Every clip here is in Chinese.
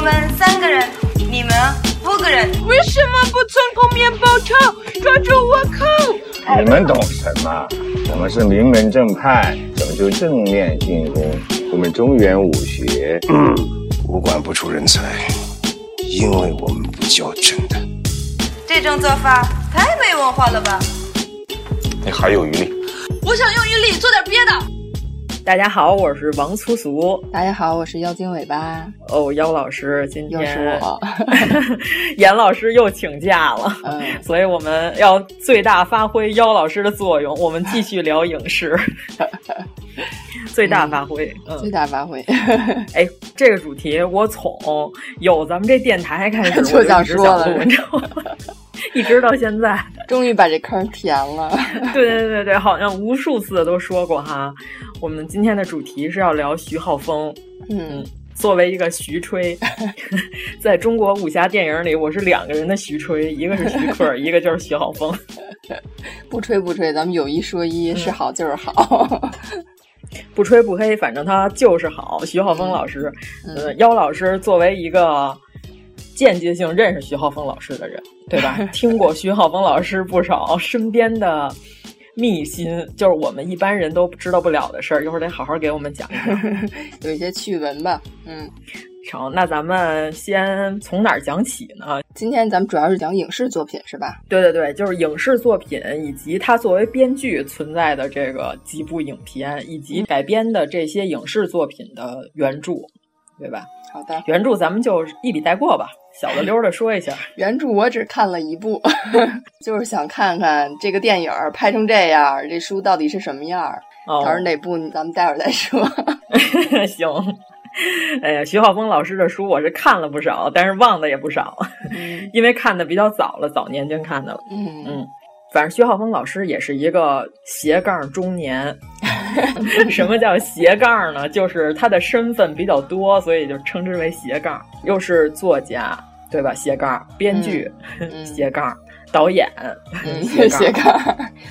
我们三个人，你们五个人。为什么不从空面包车？抓住我扣！你们懂什么？我们是名门正派，讲究正面进攻。我们中原武学，嗯，武馆不出人才，因为我们不教真的。这种做法太没文化了吧？你还有余力？我想用余力做点别的。大家好，我是王粗俗。大家好，我是妖精尾巴。哦，妖老师，今天又是我，严老师又请假了，嗯、所以我们要最大发挥妖老师的作用，我们继续聊影视。最大发挥，嗯，最大发挥。哎，这个主题我从有咱们这电台开始就想说了，你知道吗？一直到现在，终于把这坑填了。对对对对，好像无数次都说过哈。我们今天的主题是要聊徐浩峰。嗯，作为一个徐吹，在中国武侠电影里，我是两个人的徐吹，一个是徐克，一个就是徐浩峰。不吹不吹，咱们有一说一，是好就是好。不吹不黑，反正他就是好。徐浩峰老师，呃，妖老师作为一个间接性认识徐浩峰老师的人，对吧？听过徐浩峰老师不少身边的秘辛，就是我们一般人都知道不了的事儿。一会儿得好好给我们讲一讲，有一些趣闻吧。嗯，成，那咱们先从哪儿讲起呢？今天咱们主要是讲影视作品，是吧？对对对，就是影视作品以及他作为编剧存在的这个几部影片，以及改编的这些影视作品的原著，对吧？好的，原著咱们就一笔带过吧，小的溜的说一下。原著我只看了一部，就是想看看这个电影拍成这样，这书到底是什么样。哦，到时候哪部咱们待会儿再说。行。哎呀，徐浩峰老师的书我是看了不少，但是忘的也不少，嗯、因为看的比较早了，早年间看的了。嗯嗯，反正徐浩峰老师也是一个斜杠中年。什么叫斜杠呢？就是他的身份比较多，所以就称之为斜杠。又是作家，对吧？斜杠编剧，嗯、斜杠导演，嗯、斜 斜杠。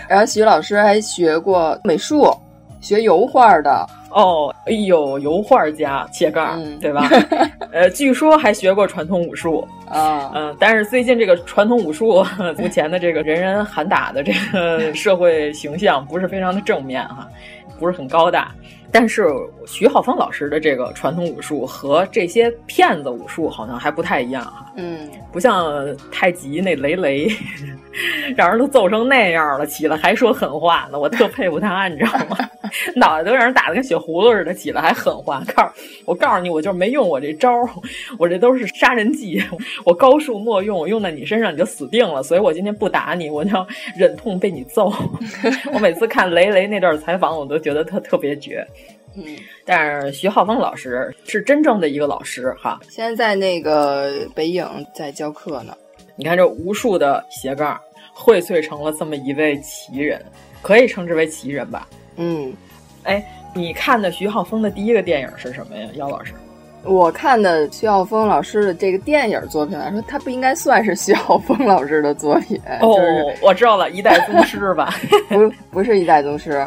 然后徐老师还学过美术，学油画的。哦，哎呦，油画家切盖，嗯、对吧？呃，据说还学过传统武术啊，嗯、呃，但是最近这个传统武术 目前的这个人人喊打的这个社会形象不是非常的正面哈，不是很高大。但是徐浩峰老师的这个传统武术和这些骗子武术好像还不太一样哈，嗯，不像太极那雷雷，让人都揍成那样了，起来还说狠话呢，我特佩服他，你知道吗？脑袋都让人打得跟血葫芦似的，起来还狠话，告诉我告诉你，我就是没用我这招，我这都是杀人计，我高数莫用，我用在你身上你就死定了，所以我今天不打你，我就要忍痛被你揍。我每次看雷雷那段采访，我都觉得他特别绝。嗯，但是徐浩峰老师是真正的一个老师哈，现在在那个北影在教课呢。你看这无数的斜杠荟萃成了这么一位奇人，可以称之为奇人吧？嗯，哎，你看的徐浩峰的第一个电影是什么呀？姚老师？我看的徐浩峰老师的这个电影作品来说，他不应该算是徐浩峰老师的作品。哦，就是、我知道了，一代宗师吧？不，不是一代宗师。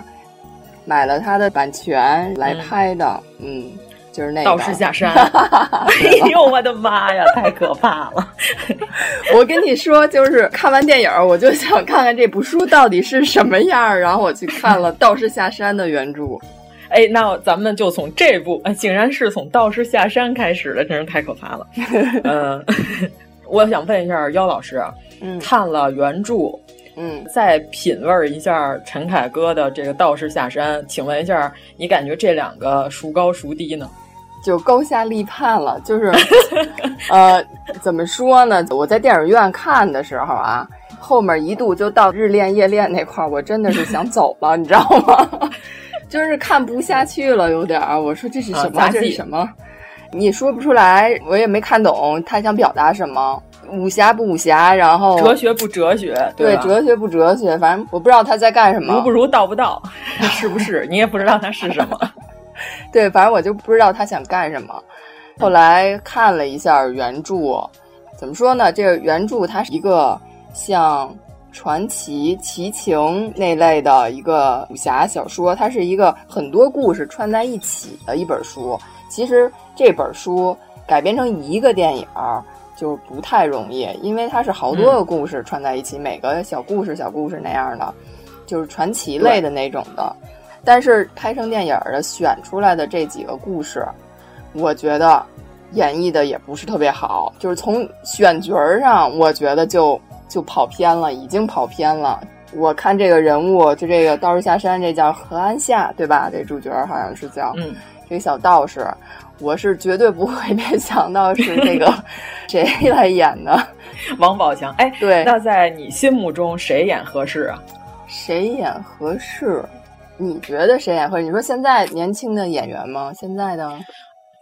买了他的版权来拍的，嗯，嗯就是那个道士下山。哎呦，我的妈呀，太可怕了！我跟你说，就是看完电影，我就想看看这部书到底是什么样，然后我去看了《道士下山》的原著。哎，那咱们就从这部，哎，竟然是从道士下山开始的，真是太可怕了。嗯，我想问一下妖老师，嗯，看了原著，嗯，再品味一下陈凯歌的这个《道士下山》，请问一下，你感觉这两个孰高孰低呢？就高下立判了，就是，呃，怎么说呢？我在电影院看的时候啊，后面一度就到日恋夜恋那块儿，我真的是想走了，你知道吗？就是看不下去了，有点儿。我说这是什么？啊、这是什么？你说不出来，我也没看懂他想表达什么。武侠不武侠，然后哲学不哲学，对，哲学不哲学，反正我不知道他在干什么。如不如，道不道，是不是？你也不知道他是什么。对，反正我就不知道他想干什么。后来看了一下原著，怎么说呢？这个原著它是一个像传奇、奇情那类的一个武侠小说，它是一个很多故事串在一起的一本书。其实这本书改编成一个电影就不太容易，因为它是好多个故事串在一起，嗯、每个小故事、小故事那样的，就是传奇类的那种的。但是拍成电影的选出来的这几个故事，我觉得演绎的也不是特别好，就是从选角上，我觉得就就跑偏了，已经跑偏了。我看这个人物，就这个道士下山，这叫何安夏，对吧？这主角好像是叫，嗯，这个小道士，我是绝对不会联想到是这个 谁来演的，王宝强。哎，对，那在你心目中谁演合适啊？谁演合适？你觉得谁演合适？你说现在年轻的演员吗？现在的，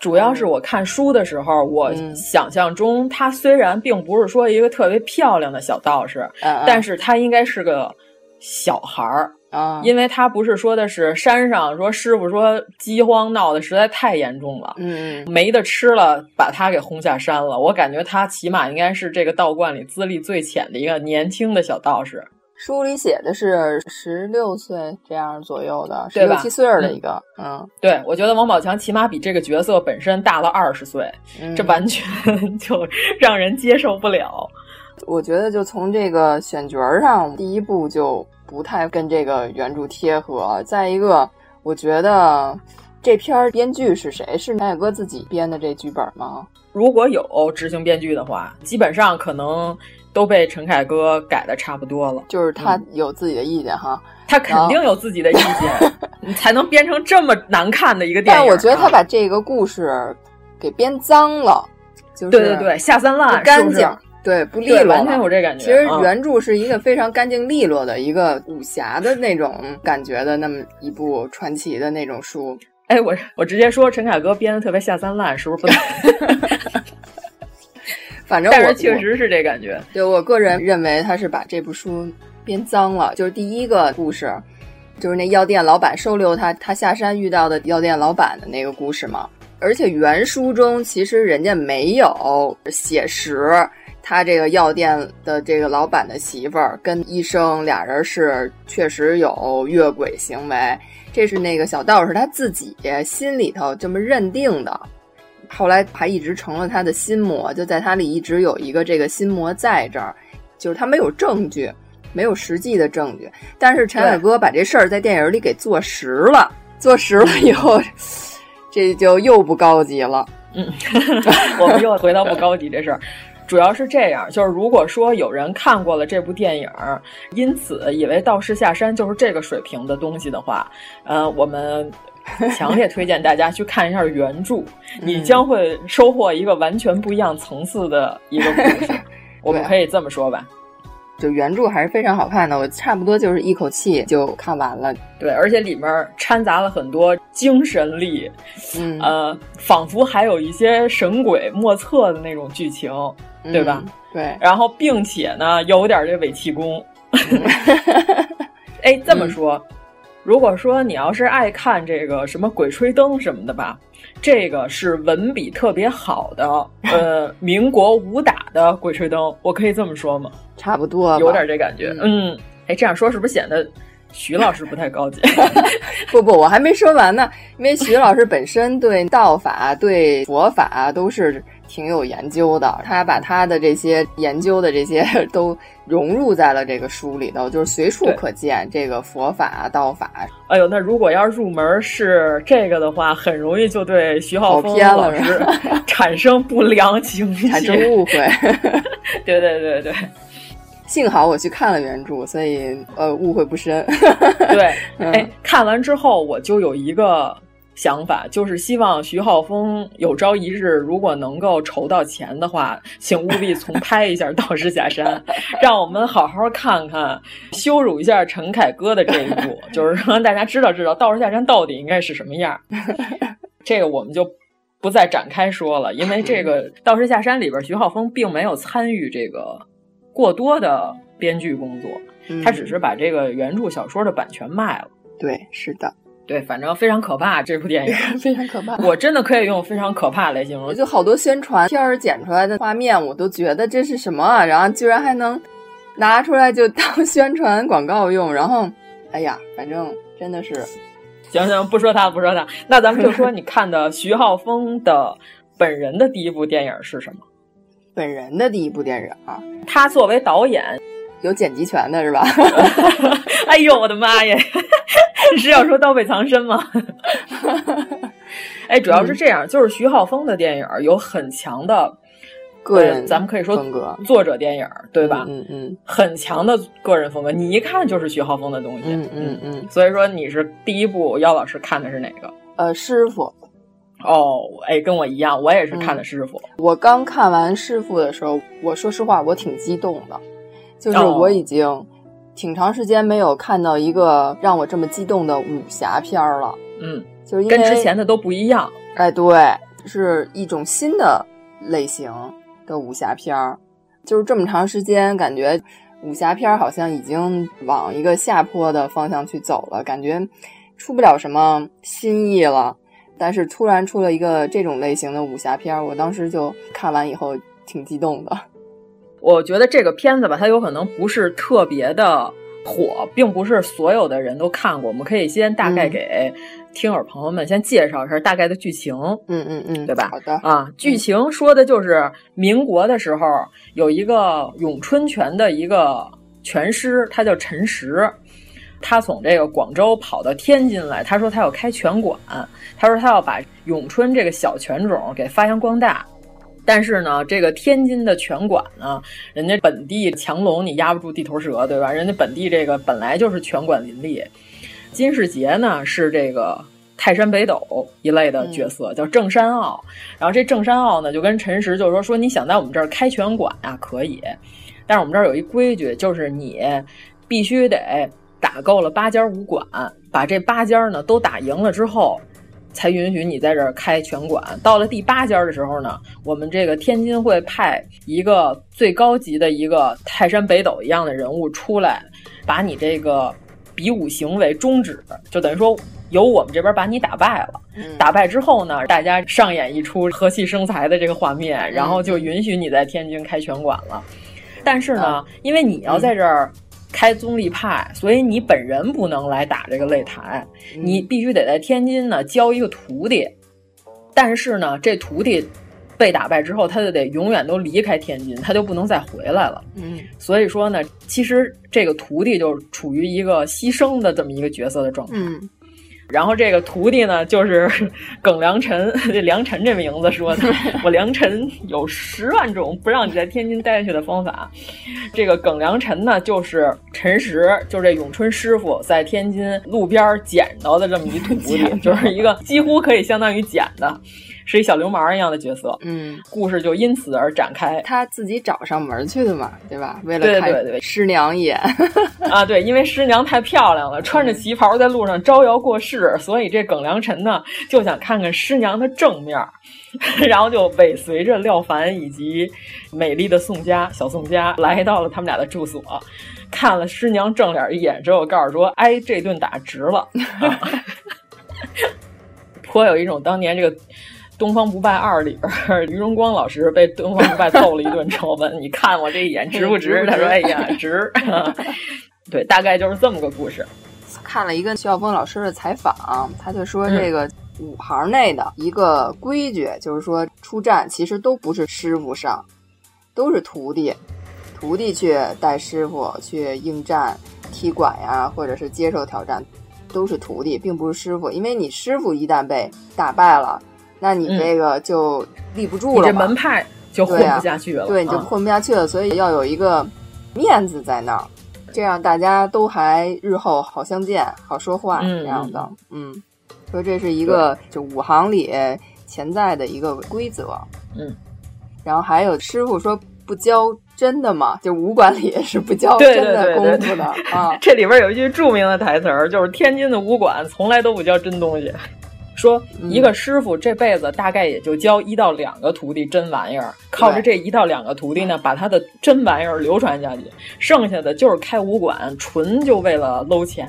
主要是我看书的时候，我嗯想象中他虽然并不是说一个特别漂亮的小道士，嗯、但是他应该是个小孩儿啊，因为他不是说的是山上说师傅说饥荒闹得实在太严重了，嗯，没得吃了，把他给轰下山了。我感觉他起码应该是这个道观里资历最浅的一个年轻的小道士。书里写的是十六岁这样左右的，十六七岁的一个，嗯，嗯对，我觉得王宝强起码比这个角色本身大了二十岁，嗯、这完全就让人接受不了。我觉得就从这个选角上，第一步就不太跟这个原著贴合。再一个，我觉得这篇编剧是谁？是南野哥自己编的这剧本吗？如果有执行编剧的话，基本上可能。都被陈凯歌改的差不多了，就是他有自己的意见哈，嗯、他肯定有自己的意见，你才能编成这么难看的一个电影、啊。但我觉得他把这个故事给编脏了，就是对对对，下三滥，不干净，对不利落，完全有这感觉。其实原著是一个非常干净利落的一个武侠的那种感觉的那么一部传奇的那种书。哎，我我直接说陈凯歌编的特别下三滥，是不是？反正但是确实是这感觉。对我个人认为，他是把这部书编脏了。就是第一个故事，就是那药店老板收留他，他下山遇到的药店老板的那个故事嘛。而且原书中其实人家没有写实，他这个药店的这个老板的媳妇儿跟医生俩人是确实有越轨行为，这是那个小道士他自己心里头这么认定的。后来还一直成了他的心魔，就在他里一直有一个这个心魔在这儿，就是他没有证据，没有实际的证据。但是陈凯歌把这事儿在电影里给坐实了，坐实了以后，这就又不高级了。嗯，我们又回到不高级这事儿。主要是这样，就是如果说有人看过了这部电影，因此以为《道士下山》就是这个水平的东西的话，呃，我们。强烈推荐大家去看一下原著，你将会收获一个完全不一样层次的一个故事。我们可以这么说吧，就原著还是非常好看的，我差不多就是一口气就看完了。对，而且里面掺杂了很多精神力，嗯，呃，仿佛还有一些神鬼莫测的那种剧情，对吧？嗯、对，然后并且呢，有点这伪气功。哎，这么说。嗯如果说你要是爱看这个什么《鬼吹灯》什么的吧，这个是文笔特别好的，呃，民国武打的《鬼吹灯》，我可以这么说吗？差不多，有点这感觉。嗯，哎，这样说是不是显得徐老师不太高级。不不，我还没说完呢。因为徐老师本身对道法、对佛法都是挺有研究的，他把他的这些研究的这些 都融入在了这个书里头，就是随处可见这个佛法、道法。哎呦，那如果要入门是这个的话，很容易就对徐浩峰老师 产生不良情绪，产生误会。对对对对。幸好我去看了原著，所以呃误会不深。对，哎，看完之后我就有一个想法，就是希望徐浩峰有朝一日如果能够筹到钱的话，请务必重拍一下《道士下山》，让我们好好看看，羞辱一下陈凯歌的这一部，就是让大家知道知道《道士下山》到底应该是什么样。这个我们就不再展开说了，因为这个《道士下山》里边徐浩峰并没有参与这个。过多的编剧工作，他只是把这个原著小说的版权卖了。对，是的，对，反正非常可怕。这部电影 非常可怕，我真的可以用非常可怕来形容。就好多宣传片儿剪出来的画面，我都觉得这是什么啊？然后居然还能拿出来就 当宣传广告用。然后，哎呀，反正真的是，行行，不说他，不说他。那咱们就说你看的徐浩峰的本人的第一部电影是什么？本人的第一部电影啊，他作为导演有剪辑权的是吧？哎呦我的妈呀！你 是要说《刀背藏身》吗？哎，主要是这样，就是徐浩峰的电影有很强的个人，咱们可以说风格，作者电影对吧？嗯嗯，很强的个人风格，你一看就是徐浩峰的东西。嗯嗯嗯，所以说你是第一部，姚老师看的是哪个？呃，师傅。哦，哎，跟我一样，我也是看的师傅。我刚看完师傅的时候，我说实话，我挺激动的，就是我已经挺长时间没有看到一个让我这么激动的武侠片了。嗯，就是因为跟之前的都不一样。哎，对，是一种新的类型的武侠片儿。就是这么长时间，感觉武侠片好像已经往一个下坡的方向去走了，感觉出不了什么新意了。但是突然出了一个这种类型的武侠片，我当时就看完以后挺激动的。我觉得这个片子吧，它有可能不是特别的火，并不是所有的人都看过。我们可以先大概给听友朋友们先介绍一下大概的剧情。嗯嗯嗯，对吧？好的啊，剧情说的就是民国的时候有一个咏春拳的一个拳师，他叫陈实。他从这个广州跑到天津来，他说他要开拳馆，他说他要把咏春这个小拳种给发扬光大。但是呢，这个天津的拳馆呢，人家本地强龙你压不住地头蛇，对吧？人家本地这个本来就是拳馆林立。金世杰呢是这个泰山北斗一类的角色，叫郑山傲。然后这郑山傲呢就跟陈实就说说你想在我们这儿开拳馆啊，可以，但是我们这儿有一规矩，就是你必须得。打够了八家武馆，把这八家呢都打赢了之后，才允许你在这儿开拳馆。到了第八家的时候呢，我们这个天津会派一个最高级的一个泰山北斗一样的人物出来，把你这个比武行为终止，就等于说由我们这边把你打败了。打败之后呢，大家上演一出和气生财的这个画面，然后就允许你在天津开拳馆了。但是呢，因为你要在这儿。开宗立派，所以你本人不能来打这个擂台，你必须得在天津呢教一个徒弟。但是呢，这徒弟被打败之后，他就得永远都离开天津，他就不能再回来了。嗯，所以说呢，其实这个徒弟就处于一个牺牲的这么一个角色的状态。嗯。然后这个徒弟呢，就是 耿良辰，这良辰这名字说的，我良辰有十万种不让你在天津待下去的方法。这个耿良辰呢，就是陈实，就是这咏春师傅在天津路边捡到的这么一徒弟，就是一个几乎可以相当于捡的。是一小流氓一样的角色，嗯，故事就因此而展开。他自己找上门去的嘛，对吧？为了对对对师娘一眼 啊，对，因为师娘太漂亮了，穿着旗袍在路上招摇过市，所以这耿良辰呢就想看看师娘的正面，然后就尾随着廖凡以及美丽的宋佳小宋佳来到了他们俩的住所，看了师娘正脸一眼之后，告诉说：“哎，这顿打值了。”颇有一种当年这个。《东方不败二》里边，于荣光老师被东方不败揍了一顿之后问：“你看我这一眼值不值？” 他说：“哎呀，值。”对，大概就是这么个故事。看了一个徐晓峰老师的采访，他就说这个武行内的一个规矩，就是说出战其实都不是师傅上，都是徒弟，徒弟去带师傅去应战、踢馆呀，或者是接受挑战，都是徒弟，并不是师傅。因为你师傅一旦被打败了，那你这个就立不住了，你这门派就混不下去了，对，你就混不下去了。所以要有一个面子在那儿。这样大家都还日后好相见、好说话这样的，嗯，说这是一个就五行里潜在的一个规则，嗯，然后还有师傅说不教真的嘛，就武馆里是不教真的功夫的啊。这里边有一句著名的台词儿，就是天津的武馆从来都不教真东西。说一个师傅这辈子大概也就教一到两个徒弟真玩意儿，靠着这一到两个徒弟呢，把他的真玩意儿流传下去，剩下的就是开武馆，纯就为了搂钱。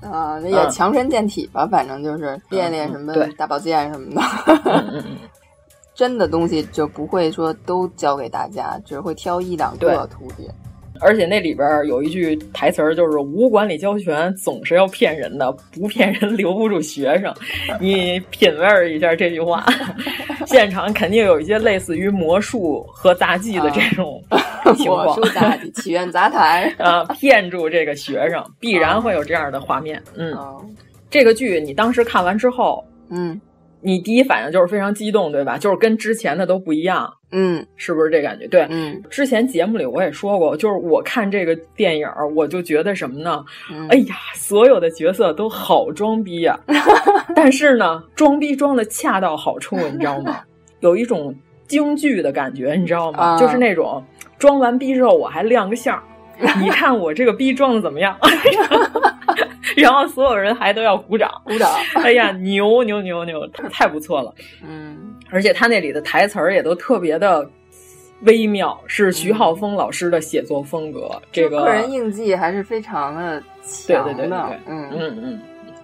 啊，那也强身健体吧，反正就是练练什么大保健什么的。真的东西就不会说都教给大家，只会挑一两个徒弟。而且那里边有一句台词儿，就是无管理教权总是要骗人的，不骗人留不住学生。你品味一下这句话，现场肯定有一些类似于魔术和杂技的这种 情况。魔术杂技、祈愿杂谈啊，骗住这个学生，必然会有这样的画面。嗯，这个剧你当时看完之后，嗯。你第一反应就是非常激动，对吧？就是跟之前的都不一样，嗯，是不是这感觉？对，嗯。之前节目里我也说过，就是我看这个电影，我就觉得什么呢？哎呀，所有的角色都好装逼呀，但是呢，装逼装的恰到好处，你知道吗？有一种京剧的感觉，你知道吗？就是那种装完逼之后我还亮个相。你看我这个逼装的怎么样？然后所有人还都要鼓掌，鼓掌。哎呀，牛牛牛牛，太不错了。嗯，而且他那里的台词儿也都特别的微妙，是徐浩峰老师的写作风格。这个个人印记还是非常的强的。嗯嗯嗯，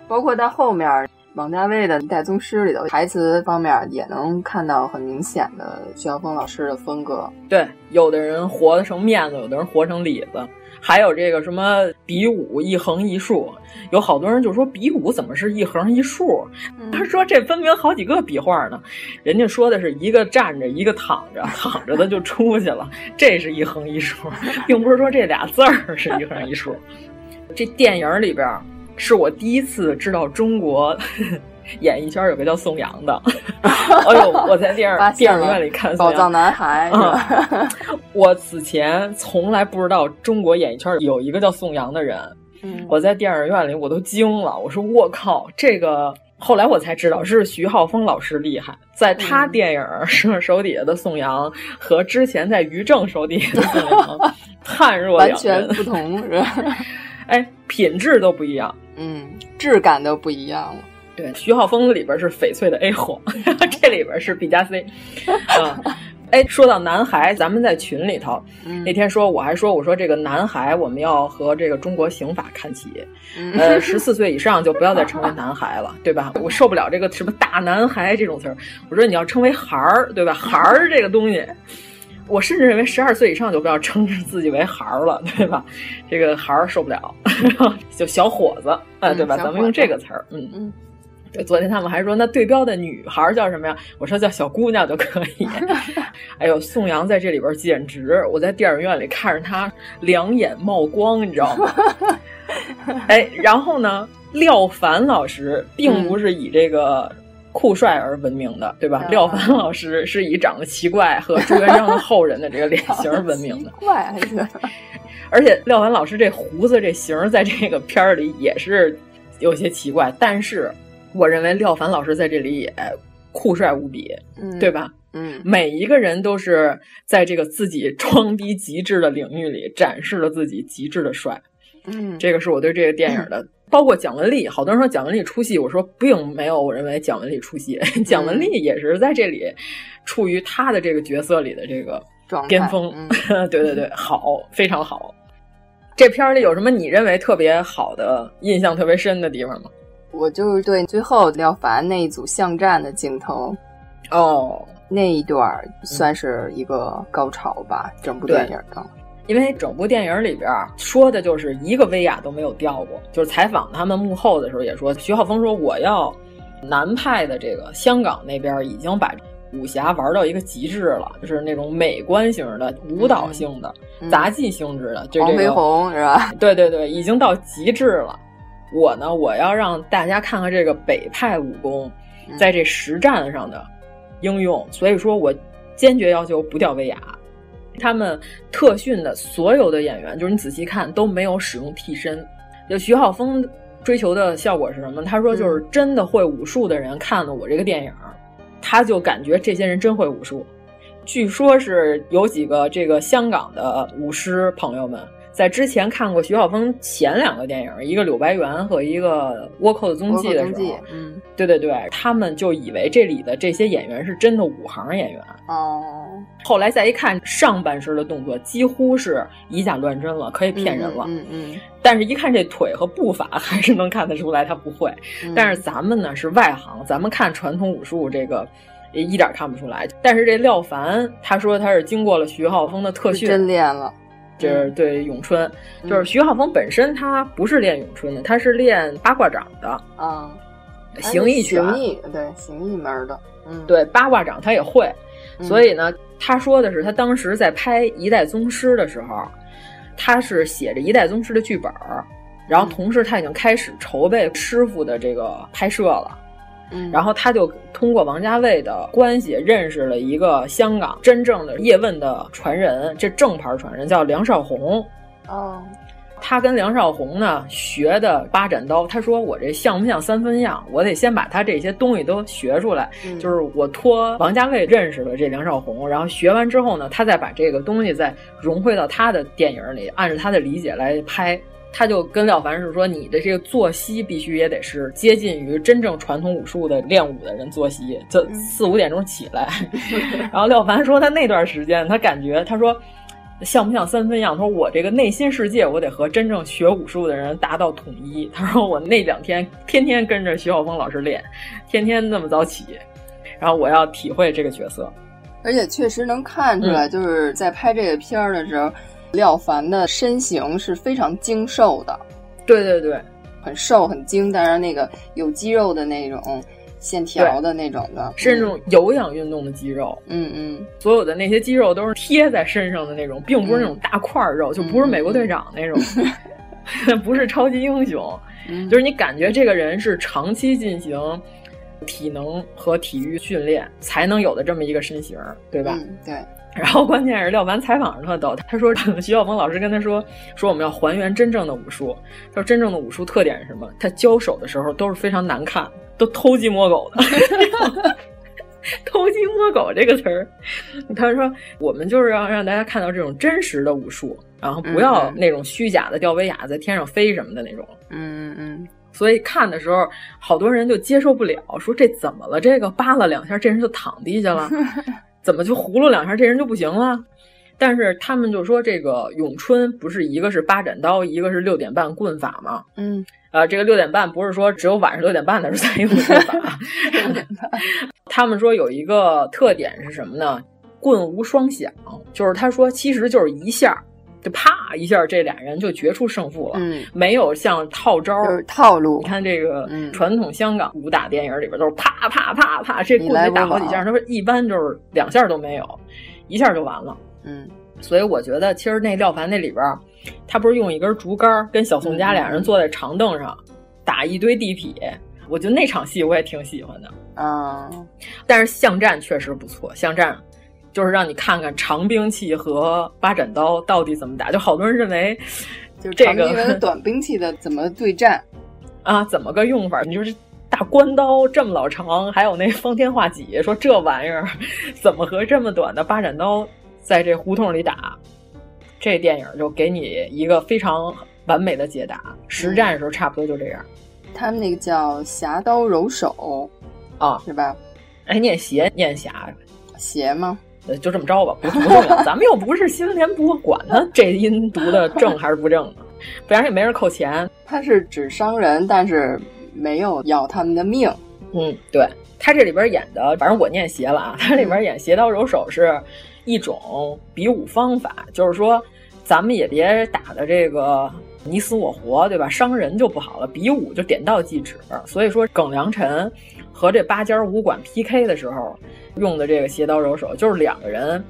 包括到后面。王家卫的《一代宗师》里头台词方面也能看到很明显的徐晓峰老师的风格。对，有的人活成面子，有的人活成里子，还有这个什么比武一横一竖，有好多人就说比武怎么是一横一竖？他说这分明好几个笔画呢，人家说的是一个站着，一个躺着，躺着的就出去了，这是一横一竖，并不是说这俩字儿是一横一竖。这电影里边。是我第一次知道中国 演艺圈有个叫宋阳的。哎呦，我在电影电影院里看《宝藏男孩》我此前从来不知道中国演艺圈有一个叫宋阳的人。我在电影院里我都惊了，我说我靠，这个后来我才知道是徐浩峰老师厉害，在他电影手手底下的宋阳和之前在于正手底下的宋阳判若两人，完全不同，是吧？哎，品质都不一样。嗯，质感都不一样了。对，徐浩峰里边是翡翠的 A 货，这里边是 B 加 C。啊，哎，说到男孩，咱们在群里头那天说，我还说，我说这个男孩我们要和这个中国刑法看齐。呃，十四岁以上就不要再成为男孩了，对吧？我受不了这个什么大男孩这种词儿。我说你要称为孩儿，对吧？孩儿这个东西。我甚至认为十二岁以上就不要称自己为孩儿了，对吧？这个孩儿受不了，就小伙子，哎，对吧？咱们用这个词儿，嗯嗯。对，昨天他们还说，那对标的女孩叫什么呀？我说叫小姑娘就可以。哎呦，宋阳在这里边简直，我在电影院里看着他两眼冒光，你知道吗？哎，然后呢，廖凡老师并不是以这个。酷帅而闻名的，对吧？廖凡老师是以长得奇怪和朱元璋的后人的这个脸型闻名的。怪，而且廖凡老师这胡子这型在这个片儿里也是有些奇怪，但是我认为廖凡老师在这里也酷帅无比，嗯对吧？嗯，每一个人都是在这个自己装逼极致的领域里展示了自己极致的帅。嗯，这个是我对这个电影的。包括蒋雯丽，好多人说蒋雯丽出戏，我说并没有，我认为蒋雯丽出戏，蒋雯丽也是在这里处于她的这个角色里的这个巅峰。对对对，好，非常好。这片儿里有什么你认为特别好的、印象特别深的地方吗？我就是对最后廖凡那一组巷战的镜头，哦，那一段算是一个高潮吧，整部电影的。因为整部电影里边说的就是一个威亚都没有掉过，就是采访他们幕后的时候也说，徐浩峰说我要南派的这个香港那边已经把武侠玩到一个极致了，就是那种美观型的、舞蹈性的、嗯、杂技性质的，就黄飞鸿是吧？对对对，已经到极致了。我呢，我要让大家看看这个北派武功在这实战上的应用，所以说我坚决要求不掉威亚。他们特训的所有的演员，就是你仔细看都没有使用替身。就徐浩峰追求的效果是什么？他说就是真的会武术的人看了我这个电影，他就感觉这些人真会武术。据说是有几个这个香港的舞狮朋友们。在之前看过徐浩峰前两个电影，一个《柳白猿》和一个《倭寇的踪迹》的时候，嗯，对对对，他们就以为这里的这些演员是真的武行演员哦。后来再一看，上半身的动作几乎是以假乱真了，可以骗人了。嗯嗯。但是，一看这腿和步伐，还是能看得出来他不会。嗯、但是咱们呢是外行，咱们看传统武术这个。一点看不出来，但是这廖凡他说他是经过了徐浩峰的特训，真练了。这是对咏春，嗯、就是徐浩峰本身他不是练咏春的，他是练八卦掌的啊，形意拳，形意对形意门的，嗯，对八卦掌他也会，嗯、所以呢，他说的是他当时在拍《一代宗师》的时候，他是写着《一代宗师》的剧本，然后同时他已经开始筹备师傅的这个拍摄了。嗯，然后他就通过王家卫的关系认识了一个香港真正的叶问的传人，这正牌传人叫梁少红。哦，他跟梁少红呢学的八斩刀，他说我这像不像三分样？我得先把他这些东西都学出来。嗯、就是我托王家卫认识了这梁少红，然后学完之后呢，他再把这个东西再融汇到他的电影里，按照他的理解来拍。他就跟廖凡是说，你的这个作息必须也得是接近于真正传统武术的练武的人作息，就四五点钟起来。然后廖凡说，他那段时间他感觉，他说像不像三分样？他说我这个内心世界，我得和真正学武术的人达到统一。他说我那两天天天跟着徐晓峰老师练，天天那么早起，然后我要体会这个角色。而且确实能看出来，嗯、就是在拍这个片儿的时候。廖凡的身形是非常精瘦的，对对对，很瘦很精，但是那个有肌肉的那种线条的那种的，是那种有氧运动的肌肉。嗯嗯，所有的那些肌肉都是贴在身上的那种，并不是那种大块肉，嗯、就不是美国队长那种，不是超级英雄，嗯、就是你感觉这个人是长期进行体能和体育训练才能有的这么一个身形，对吧？嗯、对。然后关键是廖凡采访上特逗，他说徐晓峰老师跟他说说我们要还原真正的武术，他说真正的武术特点是什么？他交手的时候都是非常难看，都偷鸡摸狗的。偷鸡摸狗这个词儿，他说我们就是要让大家看到这种真实的武术，然后不要那种虚假的吊威亚在天上飞什么的那种。嗯嗯。所以看的时候，好多人就接受不了，说这怎么了？这个扒拉两下，这人就躺地下了。怎么就葫芦两下，这人就不行了？但是他们就说这个咏春不是一个是八斩刀，一个是六点半棍法吗？嗯，呃，这个六点半不是说只有晚上六点半的时候才用棍法。他们说有一个特点是什么呢？棍无双响，就是他说其实就是一下。就啪一下，这俩人就决出胜负了。嗯，没有像套招、套路。你看这个嗯传统香港武打电影里边都是啪啪啪啪，这棍得打好几下。他说一般就是两下都没有，一下就完了。嗯，所以我觉得其实那廖凡那里边，他不是用一根竹竿跟小宋佳俩人坐在长凳上、嗯、打一堆地痞，我觉得那场戏我也挺喜欢的。啊、嗯，但是巷战确实不错，巷战。就是让你看看长兵器和八斩刀到底怎么打，就好多人认为，就是这个跟 短兵器的怎么对战啊？怎么个用法？你就是大关刀这么老长，还有那方天画戟，说这玩意儿怎么和这么短的八斩刀在这胡同里打？这电影就给你一个非常完美的解答。实战的时候差不多就这样。他们那个叫侠刀柔手啊，是吧？哎，念邪念侠，邪吗？呃，就这么着吧，不不重要。咱们又不是新闻联播，管他这音读的正还是不正呢，不然也没人扣钱。他是指伤人，但是没有要他们的命。嗯，对他这里边演的，反正我念邪了啊。他里边演邪刀柔手是一种比武方法，就是说咱们也别打的这个你死我活，对吧？伤人就不好了。比武就点到即止。所以说，耿良辰和这八家武馆 PK 的时候用的这个斜刀揉手，就是两个人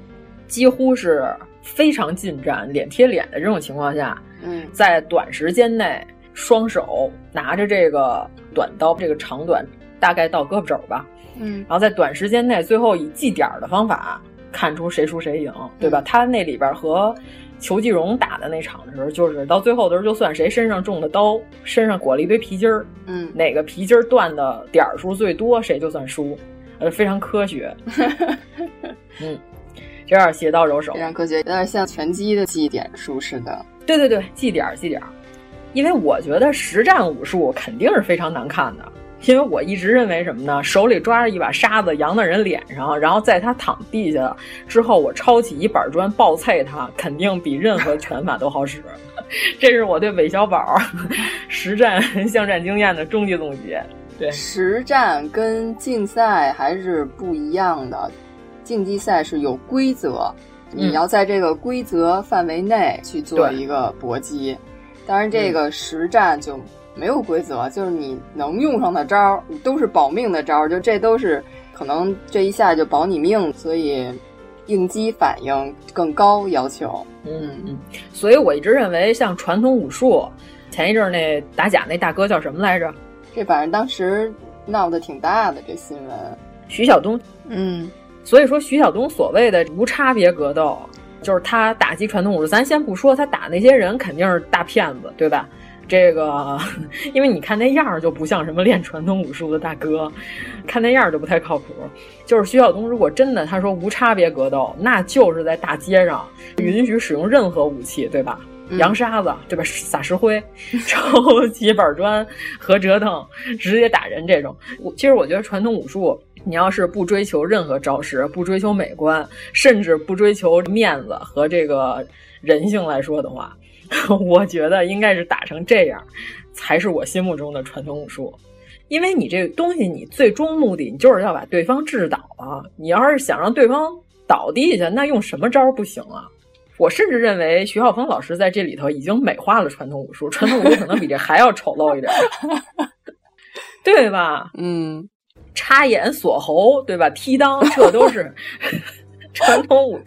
几乎是非常近战、脸贴脸的这种情况下，嗯，在短时间内双手拿着这个短刀，这个长短大概到胳膊肘吧，嗯，然后在短时间内最后以记点的方法看出谁输谁赢，对吧？他那里边和。裘继荣打的那场的时候，就是到最后的时候，就算谁身上中的刀，身上裹了一堆皮筋儿，嗯，哪个皮筋儿断的点数最多，谁就算输，呃，非常科学。嗯，这样斜刀揉手，非常科学，有点像拳击的记点数似的。对对对，记点记点，因为我觉得实战武术肯定是非常难看的。因为我一直认为什么呢？手里抓着一把沙子扬到人脸上，然后在他躺地下之后，我抄起一板砖暴啐他，肯定比任何拳法都好使。这是我对韦小宝实战巷战经验的终极总结。对，实战跟竞赛还是不一样的。竞技赛是有规则，你要在这个规则范围内去做一个搏击。当然，这个实战就。没有规则，就是你能用上的招儿都是保命的招儿，就这都是可能这一下就保你命，所以应激反应更高要求。嗯嗯，所以我一直认为，像传统武术，前一阵那打假那大哥叫什么来着？这反正当时闹得挺大的这新闻，徐晓东。嗯，所以说徐晓东所谓的无差别格斗，就是他打击传统武术，咱先不说他打那些人肯定是大骗子，对吧？这个，因为你看那样儿就不像什么练传统武术的大哥，看那样儿就不太靠谱。就是徐晓东，如果真的他说无差别格斗，那就是在大街上允许使用任何武器，对吧？扬沙子，对吧？撒石灰，抽 几板砖和折腾，直接打人这种。我其实我觉得传统武术，你要是不追求任何招式，不追求美观，甚至不追求面子和这个人性来说的话。我觉得应该是打成这样，才是我心目中的传统武术。因为你这个东西，你最终目的你就是要把对方制倒啊！你要是想让对方倒地下，那用什么招不行啊？我甚至认为徐浩峰老师在这里头已经美化了传统武术，传统武术可能比这还要丑陋一点，对吧？嗯，插眼锁喉，对吧？踢裆，这都是 传统武。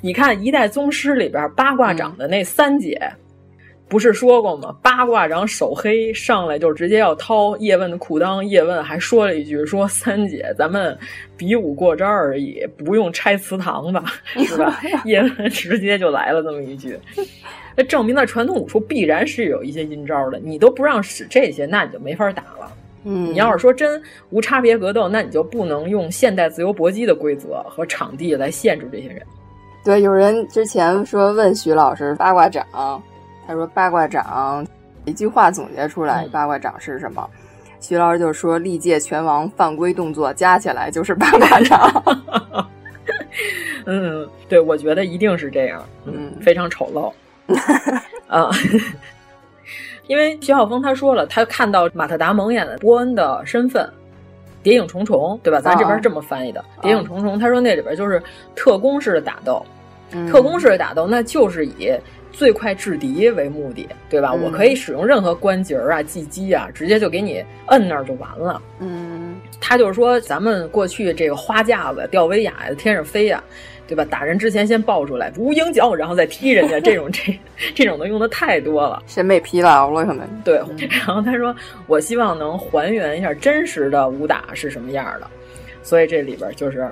你看《一代宗师》里边八卦掌的那三姐，不是说过吗？八卦掌手黑，上来就直接要掏叶问的裤裆。叶问还说了一句：“说三姐，咱们比武过招而已，不用拆祠堂吧，是吧？”叶问直接就来了这么一句，那证明了传统武术必然是有一些阴招的。你都不让使这些，那你就没法打了。嗯，你要是说真无差别格斗，那你就不能用现代自由搏击的规则和场地来限制这些人。对，有人之前说问徐老师八卦掌，他说八卦掌一句话总结出来，八卦掌是什么？徐老师就说历届拳王犯规动作加起来就是八卦掌。嗯，对，我觉得一定是这样，嗯，非常丑陋。啊，因为徐晓峰他说了，他看到马特达蒙演的波恩的身份。谍影重重，对吧？咱这边这么翻译的。谍影重重，他说那里边就是特工式的打斗，特工式的打斗，那就是以最快制敌为目的，对吧？我可以使用任何关节啊、技击啊，直接就给你摁那儿就完了。嗯，他就是说，咱们过去这个花架子、吊威亚呀、天上飞呀，对吧？打人之前先抱出来无影脚，然后再踢人家，这种 这这种的用的太多了，审美疲劳了可能。对，然后他说，我希望能还原一下真实的武打是什么样的，所以这里边就是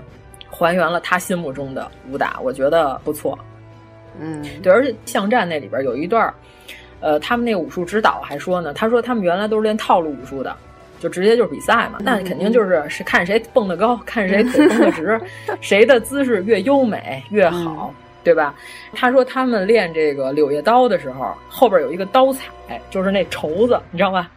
还原了他心目中的武打，我觉得不错。嗯，对，而且巷战那里边有一段，呃，他们那个武术指导还说呢，他说他们原来都是练套路武术的。就直接就是比赛嘛，那肯定就是是看谁蹦得高，看谁腿绷得直，谁的姿势越优美越好，对吧？他说他们练这个柳叶刀的时候，后边有一个刀彩，就是那绸子，你知道吧？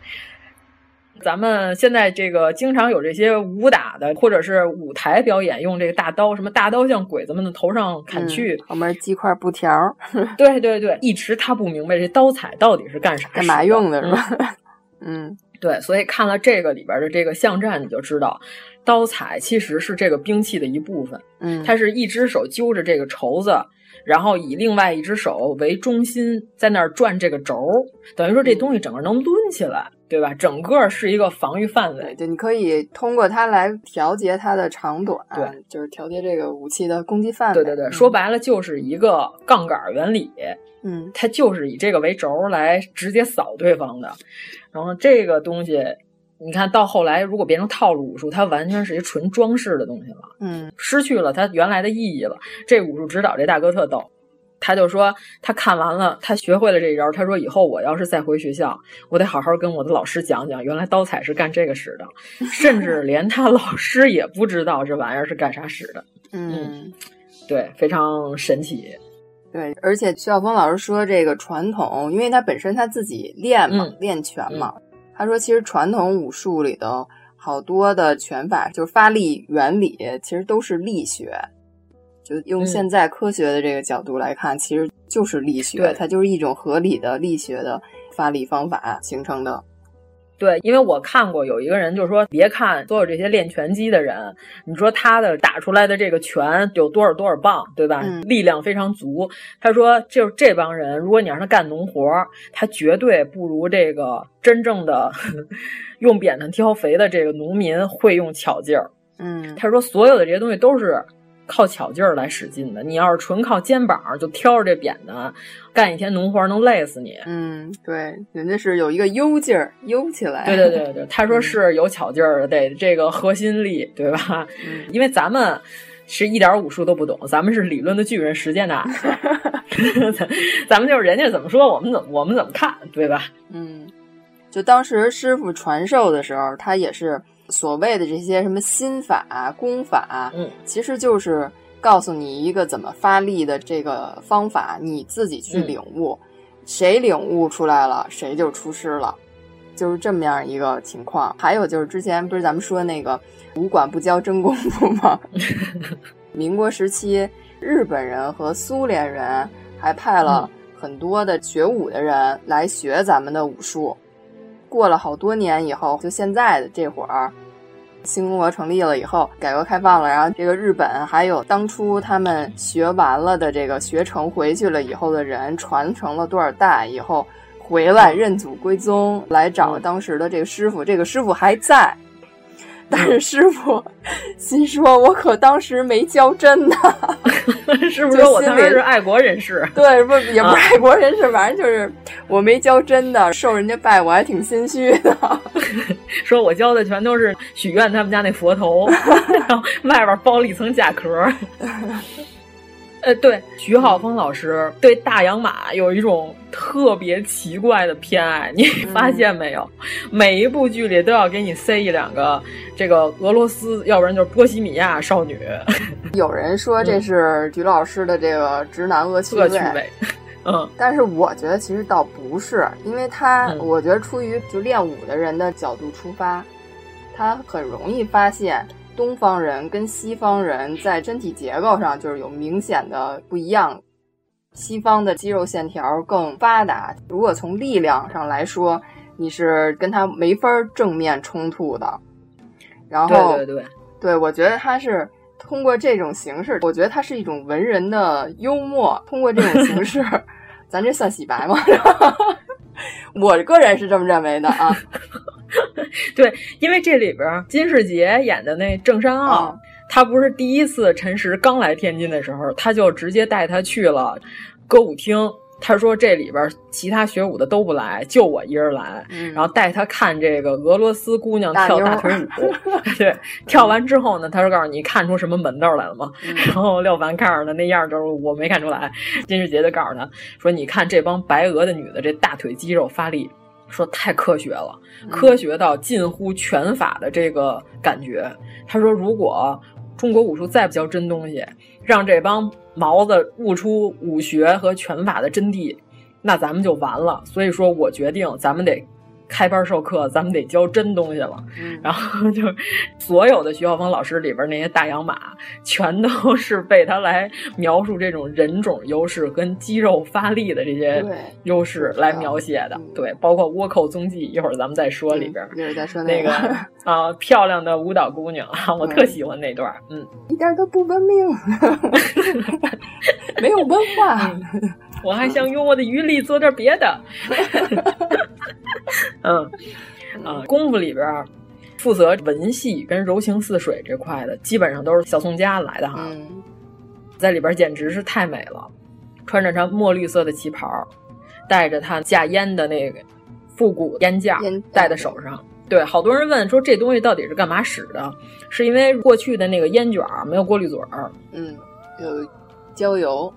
咱们现在这个经常有这些武打的，或者是舞台表演，用这个大刀，什么大刀向鬼子们的头上砍去，后面系块布条。对对对，一直他不明白这刀彩到底是干啥、干嘛用的，是吧？嗯。对，所以看了这个里边的这个巷战，你就知道，刀彩其实是这个兵器的一部分。嗯，它是一只手揪着这个绸子，然后以另外一只手为中心在那儿转这个轴，等于说这东西整个能抡起来，对吧？整个是一个防御范围。对，你可以通过它来调节它的长短，对，就是调节这个武器的攻击范围。对对对，说白了就是一个杠杆原理。嗯，它就是以这个为轴来直接扫对方的。然后这个东西。你看到后来，如果变成套路武术，它完全是一纯装饰的东西了，嗯，失去了它原来的意义了。这武术指导这大哥特逗，他就说他看完了，他学会了这一招，他说以后我要是再回学校，我得好好跟我的老师讲讲，原来刀彩是干这个使的，甚至连他老师也不知道这玩意儿是干啥使的。嗯，对，非常神奇。对，而且徐晓峰老师说这个传统，因为他本身他自己练嘛，嗯、练拳嘛。他说：“其实传统武术里头好多的拳法，就是发力原理，其实都是力学。就用现在科学的这个角度来看，嗯、其实就是力学，它就是一种合理的力学的发力方法形成的。对，因为我看过有一个人就是说，别看所有这些练拳击的人，你说他的打出来的这个拳有多少多少磅，对吧？嗯、力量非常足。他说，就是这帮人，如果你让他干农活，他绝对不如这个真正的 用扁担挑肥的这个农民会用巧劲儿。嗯，他说，所有的这些东西都是靠巧劲儿来使劲的。你要是纯靠肩膀就挑着这扁担干一天农活，能累死你。嗯，对，人家是有一个悠劲儿，悠起来。对对对对，他说是有巧劲儿的，得这个核心力，对吧？嗯、因为咱们是一点武术都不懂，咱们是理论的巨人，实践的矮子。咱们就是人家怎么说，我们怎么我们怎么看，对吧？嗯，就当时师傅传授的时候，他也是。所谓的这些什么心法、功法，嗯，其实就是告诉你一个怎么发力的这个方法，你自己去领悟，嗯、谁领悟出来了，谁就出师了，就是这么样一个情况。还有就是之前不是咱们说那个武馆不教真功夫吗？民国时期，日本人和苏联人还派了很多的学武的人来学咱们的武术。过了好多年以后，就现在的这会儿，新中国成立了以后，改革开放了，然后这个日本还有当初他们学完了的这个学成回去了以后的人，传承了多少代以后回来认祖归宗，来找当时的这个师傅，这个师傅还在。但是师傅心说：“我可当时没教真的。”是不是我当时是爱国人士？对，不也不是爱国人士，反正就是我没教真的，受人家拜我还挺心虚的。说我教的全都是许愿他们家那佛头，然后外边包了一层甲壳。呃，对，徐浩峰老师对大洋马有一种特别奇怪的偏爱，你发现没有？嗯、每一部剧里都要给你塞一两个这个俄罗斯，要不然就是波西米亚少女。有人说这是徐老师的这个直男恶趣味，恶趣味。嗯，但是我觉得其实倒不是，因为他，嗯、我觉得出于就练武的人的角度出发，他很容易发现。东方人跟西方人在身体结构上就是有明显的不一样，西方的肌肉线条更发达。如果从力量上来说，你是跟他没法正面冲突的。然后，对对对，对我觉得他是通过这种形式，我觉得他是一种文人的幽默。通过这种形式，咱这算洗白吗？我个人是这么认为的啊。对，因为这里边金世杰演的那郑山傲，哦、他不是第一次陈实刚来天津的时候，他就直接带他去了歌舞厅。他说这里边其他学舞的都不来，就我一人来，嗯、然后带他看这个俄罗斯姑娘跳大腿舞。对，嗯跳完之后呢，他说告诉你看出什么门道来了吗？嗯、然后廖凡看着他那样就是我没看出来。金世杰就告诉他说，你看这帮白俄的女的这大腿肌肉发力。说太科学了，科学到近乎拳法的这个感觉。他说，如果中国武术再不教真东西，让这帮毛子悟出武学和拳法的真谛，那咱们就完了。所以说我决定，咱们得开班授课，咱们得教真东西了。嗯、然后就所有的徐浩峰老师里边那些大洋马，全都是被他来描述这种人种优势跟肌肉发力的这些优势来描写的。对，包括倭寇踪迹，一会儿咱们再说里边。一会儿再说那个啊，漂亮的舞蹈姑娘啊，我特喜欢那段。嗯，一点都不文明，没有文化。我还想用我的余力做点别的。嗯，啊，功夫里边负责文戏跟柔情似水这块的，基本上都是小宋佳来的哈。嗯、在里边简直是太美了，穿着她墨绿色的旗袍，带着她架烟的那个复古烟架戴在手上。对，好多人问说这东西到底是干嘛使的？是因为过去的那个烟卷没有过滤嘴儿，嗯，有焦油。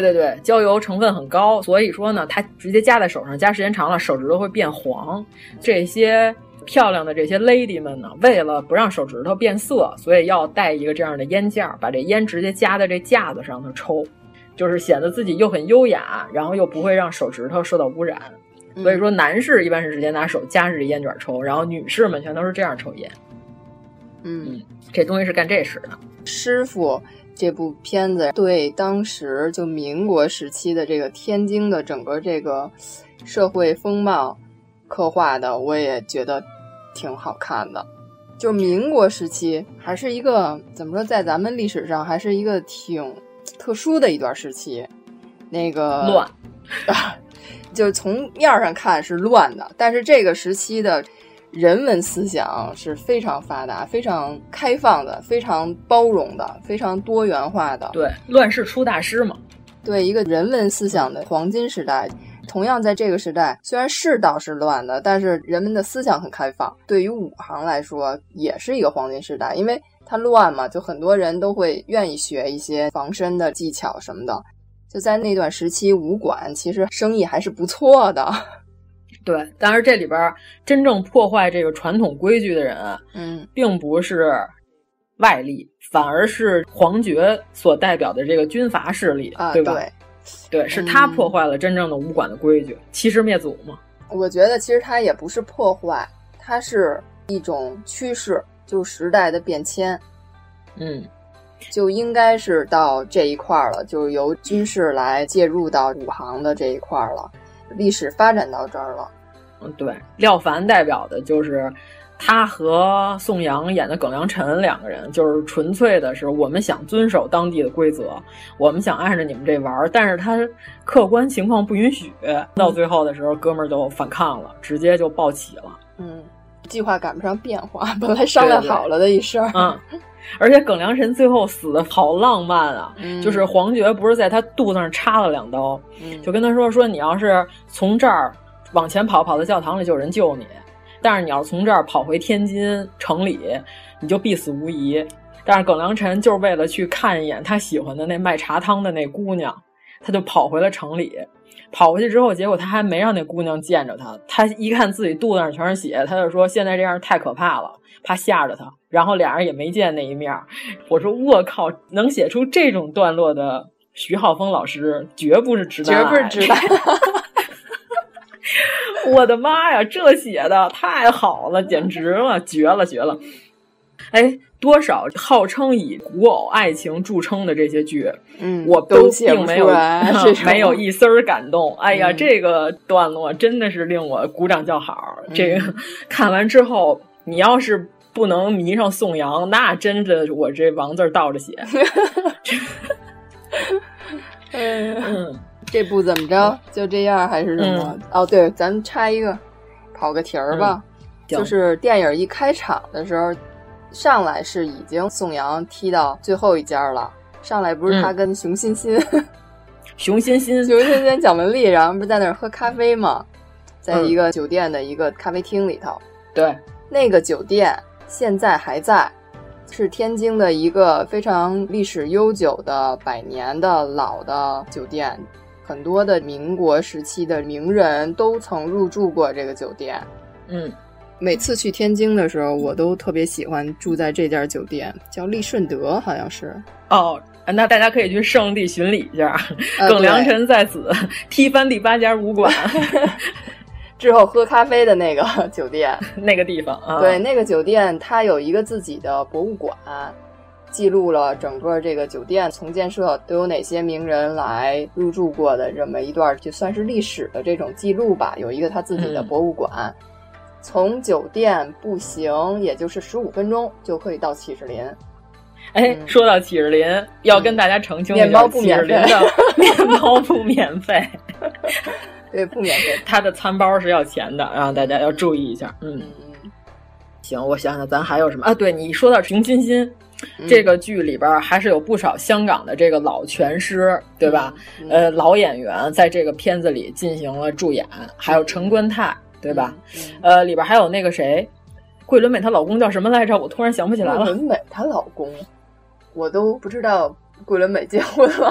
对对对，焦油成分很高，所以说呢，它直接夹在手上，夹时间长了，手指头会变黄。这些漂亮的这些 lady 们呢，为了不让手指头变色，所以要带一个这样的烟架，把这烟直接夹在这架子上头抽，就是显得自己又很优雅，然后又不会让手指头受到污染。所以说，男士一般是直接拿手夹着这烟卷抽，然后女士们全都是这样抽烟。嗯，这东西是干这事的。师傅。这部片子对当时就民国时期的这个天津的整个这个社会风貌刻画的，我也觉得挺好看的。就民国时期还是一个怎么说，在咱们历史上还是一个挺特殊的一段时期。那个乱，就从面上看是乱的，但是这个时期的。人文思想是非常发达、非常开放的、非常包容的、非常多元化的。对，乱世出大师嘛。对，一个人文思想的黄金时代。同样，在这个时代，虽然世道是乱的，但是人们的思想很开放。对于武行来说，也是一个黄金时代，因为它乱嘛，就很多人都会愿意学一些防身的技巧什么的。就在那段时期，武馆其实生意还是不错的。对，但是这里边真正破坏这个传统规矩的人，嗯，并不是外力，反而是皇爵所代表的这个军阀势力，啊、对吧？对，对，是他破坏了真正的武馆的规矩，欺师灭祖嘛。我觉得其实他也不是破坏，它是一种趋势，就时代的变迁。嗯，就应该是到这一块了，就由军事来介入到武行的这一块了。历史发展到这儿了，嗯，对，廖凡代表的就是他和宋阳演的耿阳辰两个人，就是纯粹的是我们想遵守当地的规则，我们想按着你们这玩儿，但是他客观情况不允许，到最后的时候，哥们儿就反抗了，直接就暴起了。嗯，计划赶不上变化，本来商量好了的一事儿，嗯。而且耿良辰最后死的好浪漫啊！嗯、就是黄觉不是在他肚子上插了两刀，嗯、就跟他说说你要是从这儿往前跑，跑到教堂里就有人救你；但是你要是从这儿跑回天津城里，你就必死无疑。但是耿良辰就是为了去看一眼他喜欢的那卖茶汤的那姑娘，他就跑回了城里。跑过去之后，结果他还没让那姑娘见着他。他一看自己肚子上全是血，他就说现在这样太可怕了，怕吓着他。然后俩人也没见那一面。我说我靠，能写出这种段落的徐浩峰老师，绝不是直男，绝不是直男。我的妈呀，这写的太好了，简直了，绝了，绝了！哎，多少号称以古偶爱情著称的这些剧，嗯，我都并没有 没有一丝儿感动。哎呀，嗯、这个段落真的是令我鼓掌叫好。这个、嗯、看完之后，你要是不能迷上宋阳，那真的我这王字倒着写。嗯，这部怎么着？就这样还是什么？嗯、哦，对，咱插一个，跑个题儿吧。就是电影一开场的时候。上来是已经宋阳踢到最后一家了，上来不是他跟熊欣欣、嗯、熊欣欣、熊欣欣、蒋雯丽，然后不是在那儿喝咖啡吗？在一个酒店的一个咖啡厅里头。嗯、对，那个酒店现在还在，是天津的一个非常历史悠久的百年的老的酒店，很多的民国时期的名人都曾入住过这个酒店。嗯。每次去天津的时候，我都特别喜欢住在这家酒店，叫利顺德，好像是。哦，那大家可以去圣地巡礼一下。呃、耿良辰在此踢翻第八家武馆。之后喝咖啡的那个酒店，那个地方啊，对，那个酒店它有一个自己的博物馆，记录了整个这个酒店从建设都有哪些名人来入住过的这么一段，就算是历史的这种记录吧。有一个他自己的博物馆，嗯、从酒店步行也就是十五分钟就可以到启士林。哎，嗯、说到启士林，要跟大家澄清一下，面包不免费的 面包不免费。对，不免费，他的餐包是要钱的，让大家要注意一下。嗯，行，我想想，咱还有什么啊？对你说到平津心、嗯、这个剧里边，还是有不少香港的这个老拳师，对吧？嗯、呃，老演员在这个片子里进行了助演，还有陈冠泰，对吧？嗯、呃，里边还有那个谁，桂纶镁她老公叫什么来着？我突然想不起来了。桂纶镁她老公，我都不知道桂纶镁结婚了。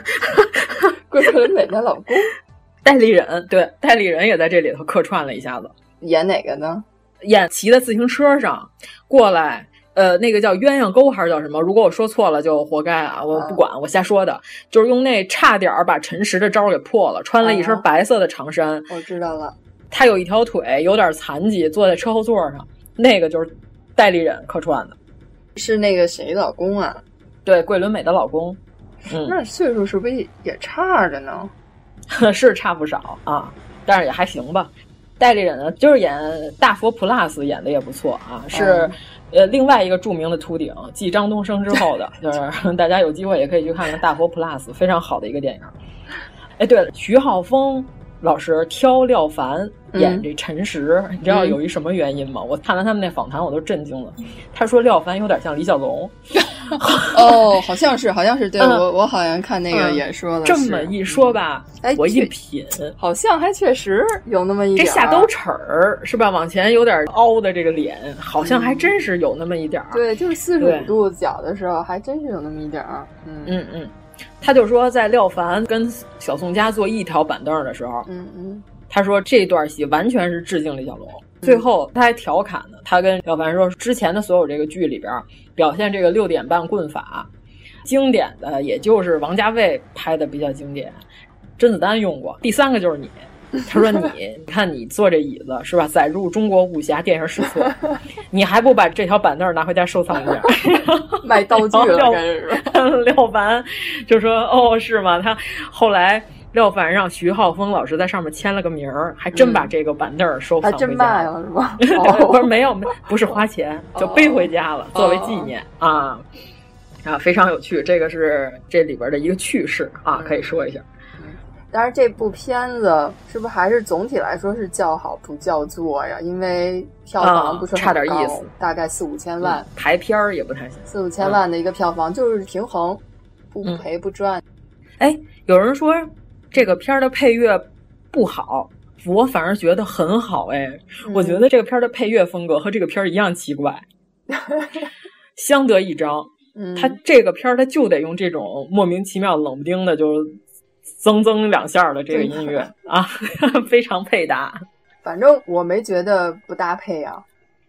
桂纶镁她老公。代理人对，代理人也在这里头客串了一下子，演哪个呢？演骑在自行车上过来，呃，那个叫鸳鸯沟还是叫什么？如果我说错了，就活该啊！我不管，我瞎说的，就是用那差点把陈实的招给破了，穿了一身白色的长衫。我知道了，他有一条腿有点残疾，坐在车后座上，那个就是戴立忍客串的，是那个谁老公啊？对，桂纶镁的老公。嗯，那岁数是不是也差着呢？是差不少啊，但是也还行吧。戴立忍呢，就是演大佛 plus 演的也不错啊，是、嗯、呃另外一个著名的秃顶，继张东升之后的，就是 大家有机会也可以去看看大佛 plus，非常好的一个电影。哎，对了，徐浩峰老师挑廖凡演这陈实，嗯、你知道有一什么原因吗？我看完他们那访谈，我都震惊了。他说廖凡有点像李小龙。哦，好像是，好像是，对、嗯、我我好像看那个也说了、嗯。这么一说吧，哎，我一品，好像还确实有那么一点。这下兜齿儿是吧？往前有点凹的这个脸，好像还真是有那么一点。对，就是四十五度角的时候，还真是有那么一点儿。嗯嗯嗯，他就说在廖凡跟小宋佳坐一条板凳的时候，嗯嗯，他说这段戏完全是致敬李小龙。最后他还调侃呢，他跟廖凡说，之前的所有这个剧里边表现这个六点半棍法，经典的也就是王家卫拍的比较经典，甄子丹用过，第三个就是你。他说你，你看你坐这椅子是吧，载入中国武侠电影史册，你还不把这条板凳拿回家收藏一下？卖道具了，廖凡就说哦是吗？他后来。廖凡让徐浩峰老师在上面签了个名儿，还真把这个板凳收藏回家。了是吧？不是没有，不是花钱，就背回家了，作为纪念啊啊，非常有趣。这个是这里边的一个趣事啊，可以说一下。但是这部片子是不是还是总体来说是叫好不叫座呀？因为票房不是差点意思，大概四五千万，排片儿也不太行。四五千万的一个票房就是平衡，不赔不赚。哎，有人说。这个片儿的配乐不好，我反而觉得很好哎！嗯、我觉得这个片儿的配乐风格和这个片儿一样奇怪，相得益彰。嗯，他这个片儿他就得用这种莫名其妙、冷不丁的，就增增两下的这个音乐啊，非常配搭。反正我没觉得不搭配啊，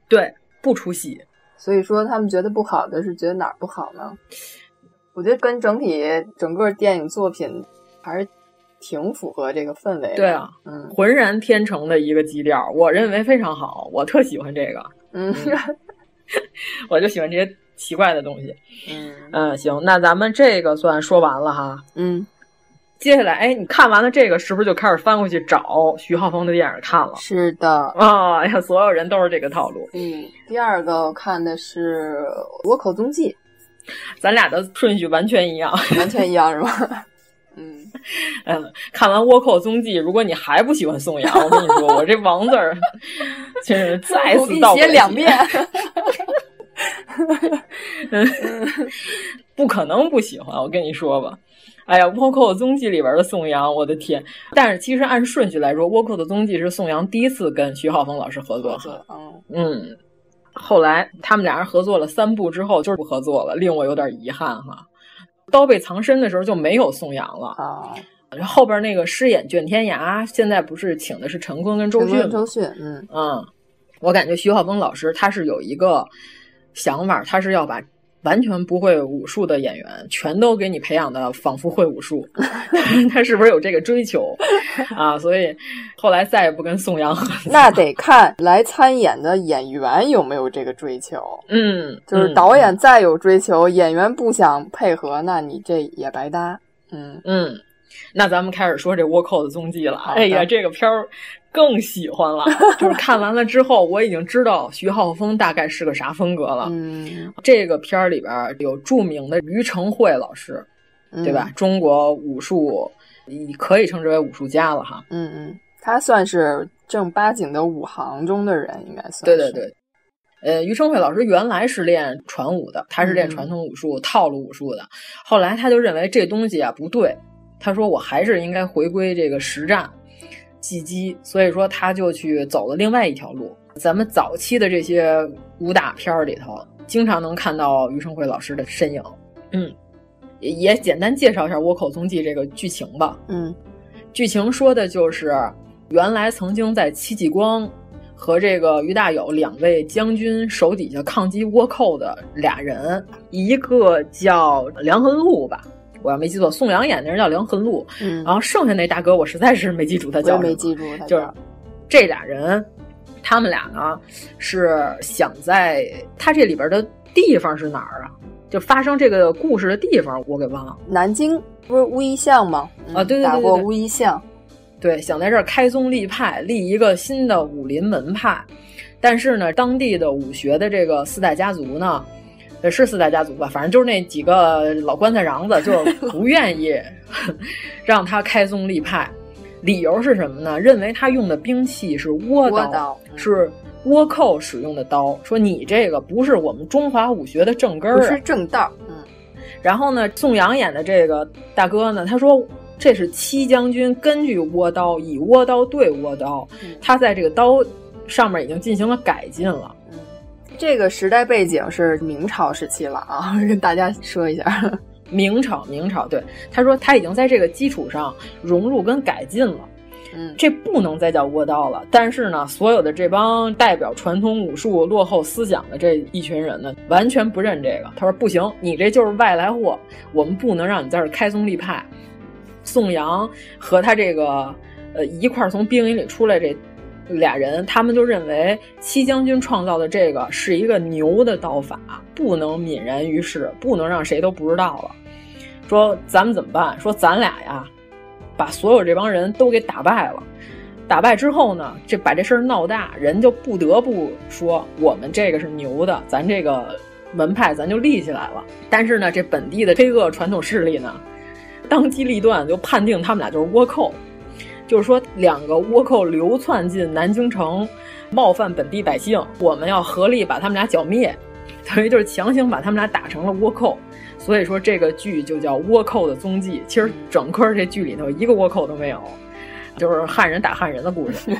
对，不出戏。所以说他们觉得不好的是觉得哪儿不好呢？我觉得跟整体整个电影作品还是。挺符合这个氛围的，对啊，嗯，浑然天成的一个基调，我认为非常好，我特喜欢这个，嗯，我就喜欢这些奇怪的东西，嗯。嗯，行，那咱们这个算说完了哈，嗯，接下来，哎，你看完了这个，是不是就开始翻过去找徐浩峰的电影看了？是的，啊、哦，呀，所有人都是这个套路，嗯，第二个我看的是《倭寇踪迹》，咱俩的顺序完全一样，完全一样是吧？嗯嗯，看完《倭寇踪迹》，如果你还不喜欢宋阳，我跟你说，我这王字儿真是再次倒写两遍。嗯，不可能不喜欢，我跟你说吧。哎呀，《倭寇的踪迹》里边的宋阳，我的天！但是其实按顺序来说，《倭寇的踪迹》是宋阳第一次跟徐浩峰老师合作。嗯嗯，后来他们俩人合作了三部之后，就是不合作了，令我有点遗憾哈。刀背藏身的时候就没有宋阳了啊。后边那个饰演卷天涯，现在不是请的是陈坤跟周迅吗？周迅，嗯嗯，我感觉徐浩峰老师他是有一个想法，他是要把完全不会武术的演员，全都给你培养的仿佛会武术 他是不是有这个追求啊？所以后来再也不跟宋阳 合作。那得看来参演的演员有没有这个追求。嗯，就是导演再有追求，嗯、演员不想配合，那你这也白搭。嗯嗯，那咱们开始说这倭寇的踪迹了。哎呀，这个片儿。更喜欢了，就是看完了之后，我已经知道徐浩峰大概是个啥风格了。嗯，这个片儿里边有著名的于承惠老师，对吧？嗯、中国武术可以称之为武术家了哈。嗯嗯，他算是正八经的武行中的人，应该算。对对对，呃，于承惠老师原来是练传武的，他是练传统武术、嗯、套路武术的。后来他就认为这东西啊不对，他说我还是应该回归这个实战。技击，所以说他就去走了另外一条路。咱们早期的这些武打片儿里头，经常能看到于承惠老师的身影。嗯，也简单介绍一下《倭寇踪迹》这个剧情吧。嗯，剧情说的就是原来曾经在戚继光和这个于大有两位将军手底下抗击倭寇的俩人，一个叫梁恒禄吧。我要没记错，宋阳演的人叫梁恨路，嗯，然后剩下那大哥我实在是没记住他叫什么，没记住他就是这俩人，他们俩呢是想在他这里边的地方是哪儿啊？就发生这个故事的地方我给忘了，南京不是乌衣巷吗？啊，对对对，打过乌衣巷，对，想在这儿开宗立派，立一个新的武林门派，但是呢，当地的武学的这个四大家族呢。是四大家族吧，反正就是那几个老棺材瓤子，就 不愿意 让他开宗立派。理由是什么呢？认为他用的兵器是倭刀，刀是倭寇使用的刀。说你这个不是我们中华武学的正根儿、啊，不是正道。嗯。然后呢，宋阳演的这个大哥呢，他说这是戚将军根据倭刀，以倭刀对倭刀，嗯、他在这个刀上面已经进行了改进了。这个时代背景是明朝时期了啊，跟大家说一下。明朝，明朝，对，他说他已经在这个基础上融入跟改进了。嗯，这不能再叫倭刀了。但是呢，所有的这帮代表传统武术落后思想的这一群人呢，完全不认这个。他说不行，你这就是外来货，我们不能让你在这开宗立派。宋阳和他这个呃一块儿从兵营里出来这。俩人，他们就认为戚将军创造的这个是一个牛的刀法，不能泯然于世，不能让谁都不知道了。说咱们怎么办？说咱俩呀，把所有这帮人都给打败了。打败之后呢，这把这事儿闹大，人就不得不说我们这个是牛的，咱这个门派咱就立起来了。但是呢，这本地的黑恶传统势力呢，当机立断就判定他们俩就是倭寇。就是说，两个倭寇流窜进南京城，冒犯本地百姓，我们要合力把他们俩剿灭，等于就是强行把他们俩打成了倭寇。所以说，这个剧就叫《倭寇的踪迹》。其实整个这剧里头一个倭寇都没有，就是汉人打汉人的故事。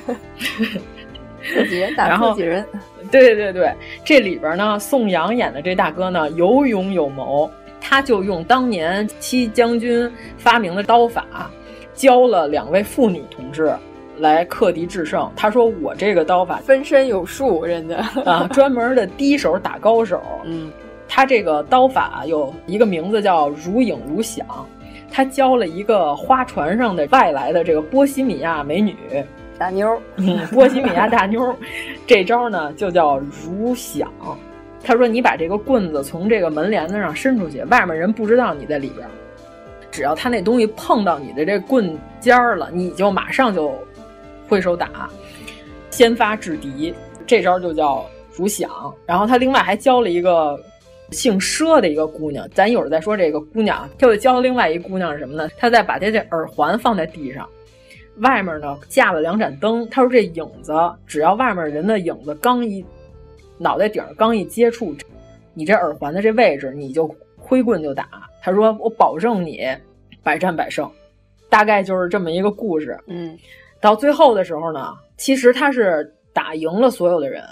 自己人打自己人。对对对，这里边呢，宋阳演的这大哥呢，有勇有谋，他就用当年戚将军发明的刀法。教了两位妇女同志来克敌制胜。他说：“我这个刀法分身有术，人家啊，专门的低手打高手。嗯，他这个刀法有一个名字叫如影如响。他教了一个花船上的外来的这个波西米亚美女大妞，嗯，波西米亚大妞，这招呢就叫如响。他说：你把这个棍子从这个门帘子上伸出去，外面人不知道你在里边。”只要他那东西碰到你的这棍尖儿了，你就马上就挥手打，先发制敌，这招就叫如响。然后他另外还教了一个姓佘的一个姑娘，咱一会儿再说这个姑娘。他又教另外一姑娘什么呢？他再把他这耳环放在地上，外面呢架了两盏灯。他说这影子，只要外面人的影子刚一脑袋顶刚一接触你这耳环的这位置，你就挥棍就打。他说：“我保证你百战百胜。”大概就是这么一个故事。嗯，到最后的时候呢，其实他是打赢了所有的人，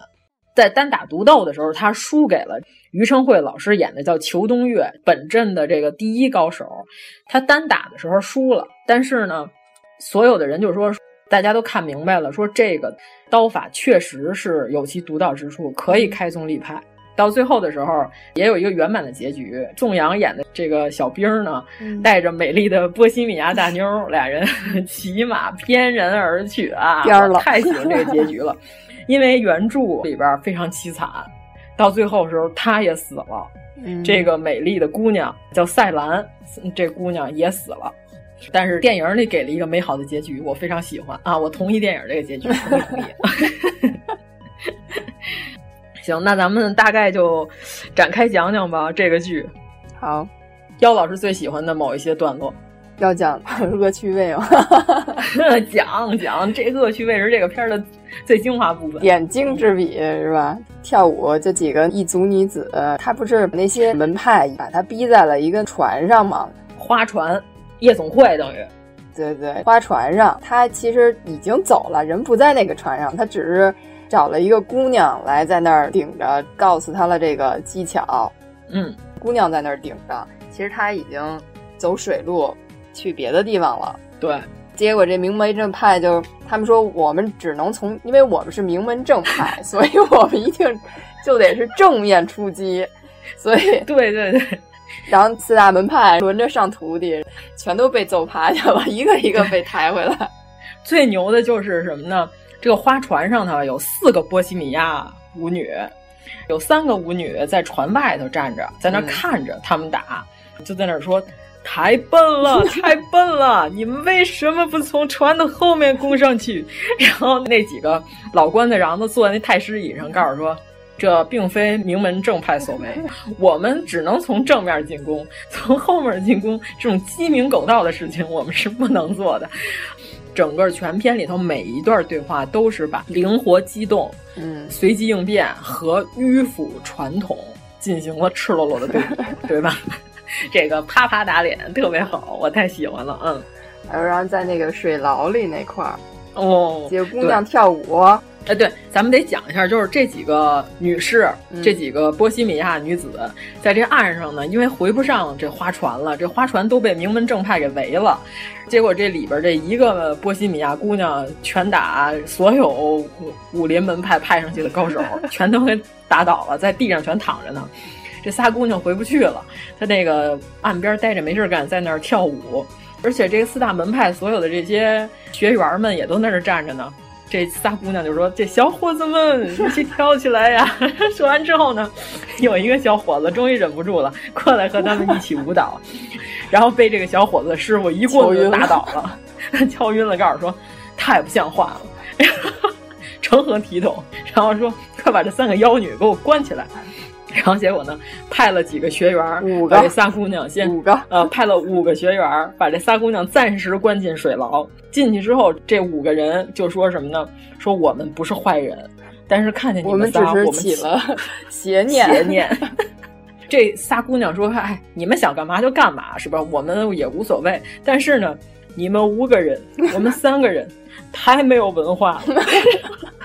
在单打独斗的时候，他输给了于承惠老师演的叫裘东岳，本镇的这个第一高手。他单打的时候输了，但是呢，所有的人就说，大家都看明白了，说这个刀法确实是有其独到之处，可以开宗立派。到最后的时候，也有一个圆满的结局。宋阳演的这个小兵呢，嗯带着美丽的波西米亚大妞，俩人 骑马翩然而去啊！颠儿了太喜欢这个结局了，因为原著里边非常凄惨，到最后的时候他也死了。嗯这个美丽的姑娘叫赛兰，这姑娘也死了。但是电影里给了一个美好的结局，我非常喜欢啊！我同意电影这个结局，同意同意。行，那咱们大概就展开讲讲吧。这个剧，好，妖老师最喜欢的某一些段落，要讲 恶趣味 吗？讲讲这恶趣味是这个片儿的最精华部分，点睛之笔是吧？跳舞这几个异族女子，她不是那些门派把她逼在了一个船上吗？花船夜总会等于。对对，花船上，她其实已经走了，人不在那个船上，她只是找了一个姑娘来在那儿顶着，告诉他了这个技巧。嗯，姑娘在那儿顶着，其实他已经走水路去别的地方了。对，结果这名门正派就他们说我们只能从，因为我们是名门正派，所以我们一定就得是正面出击。所以，对对对。然后四大门派轮着上徒弟，全都被揍趴下了，一个一个被抬回来。最牛的就是什么呢？这个花船上头有四个波西米亚舞女，有三个舞女在船外头站着，在那看着他们打，嗯、就在那说：“太笨了，太笨了！你们为什么不从船的后面攻上去？” 然后那几个老官的瓤子坐在那太师椅上，告诉说。这并非名门正派所为，我们只能从正面进攻，从后面进攻这种鸡鸣狗盗的事情，我们是不能做的。整个全片里头每一段对话都是把灵活机动、嗯，随机应变和迂腐传统进行了赤裸裸的对比，对吧？这个啪啪打脸特别好，我太喜欢了，嗯。然后在那个水牢里那块儿，哦，几个姑娘跳舞。哎，对，咱们得讲一下，就是这几个女士，嗯、这几个波西米亚女子，在这岸上呢，因为回不上这花船了，这花船都被名门正派给围了。结果这里边这一个波西米亚姑娘拳打所有武林门派派上去的高手，全都给打倒了，在地上全躺着呢。这仨姑娘回不去了，她那个岸边待着没事干，在那儿跳舞。而且这四大门派所有的这些学员们也都在那儿站着呢。这仨姑娘就说：“这小伙子们一起跳起来呀！” 说完之后呢，有一个小伙子终于忍不住了，过来和他们一起舞蹈，然后被这个小伙子的师傅一棍子打倒了，敲晕了，告诉说：“太不像话了，成何体统？”然后说：“快把这三个妖女给我关起来。”然后结果呢，派了几个学员，五个把这仨姑娘先五个呃，派了五个学员，把这仨姑娘暂时关进水牢。进去之后，这五个人就说什么呢？说我们不是坏人，但是看见你我们仨，我们起了 邪念。邪念。这仨姑娘说：“哎，你们想干嘛就干嘛，是吧？我们也无所谓。但是呢，你们五个人，我们三个人，太没有文化了。”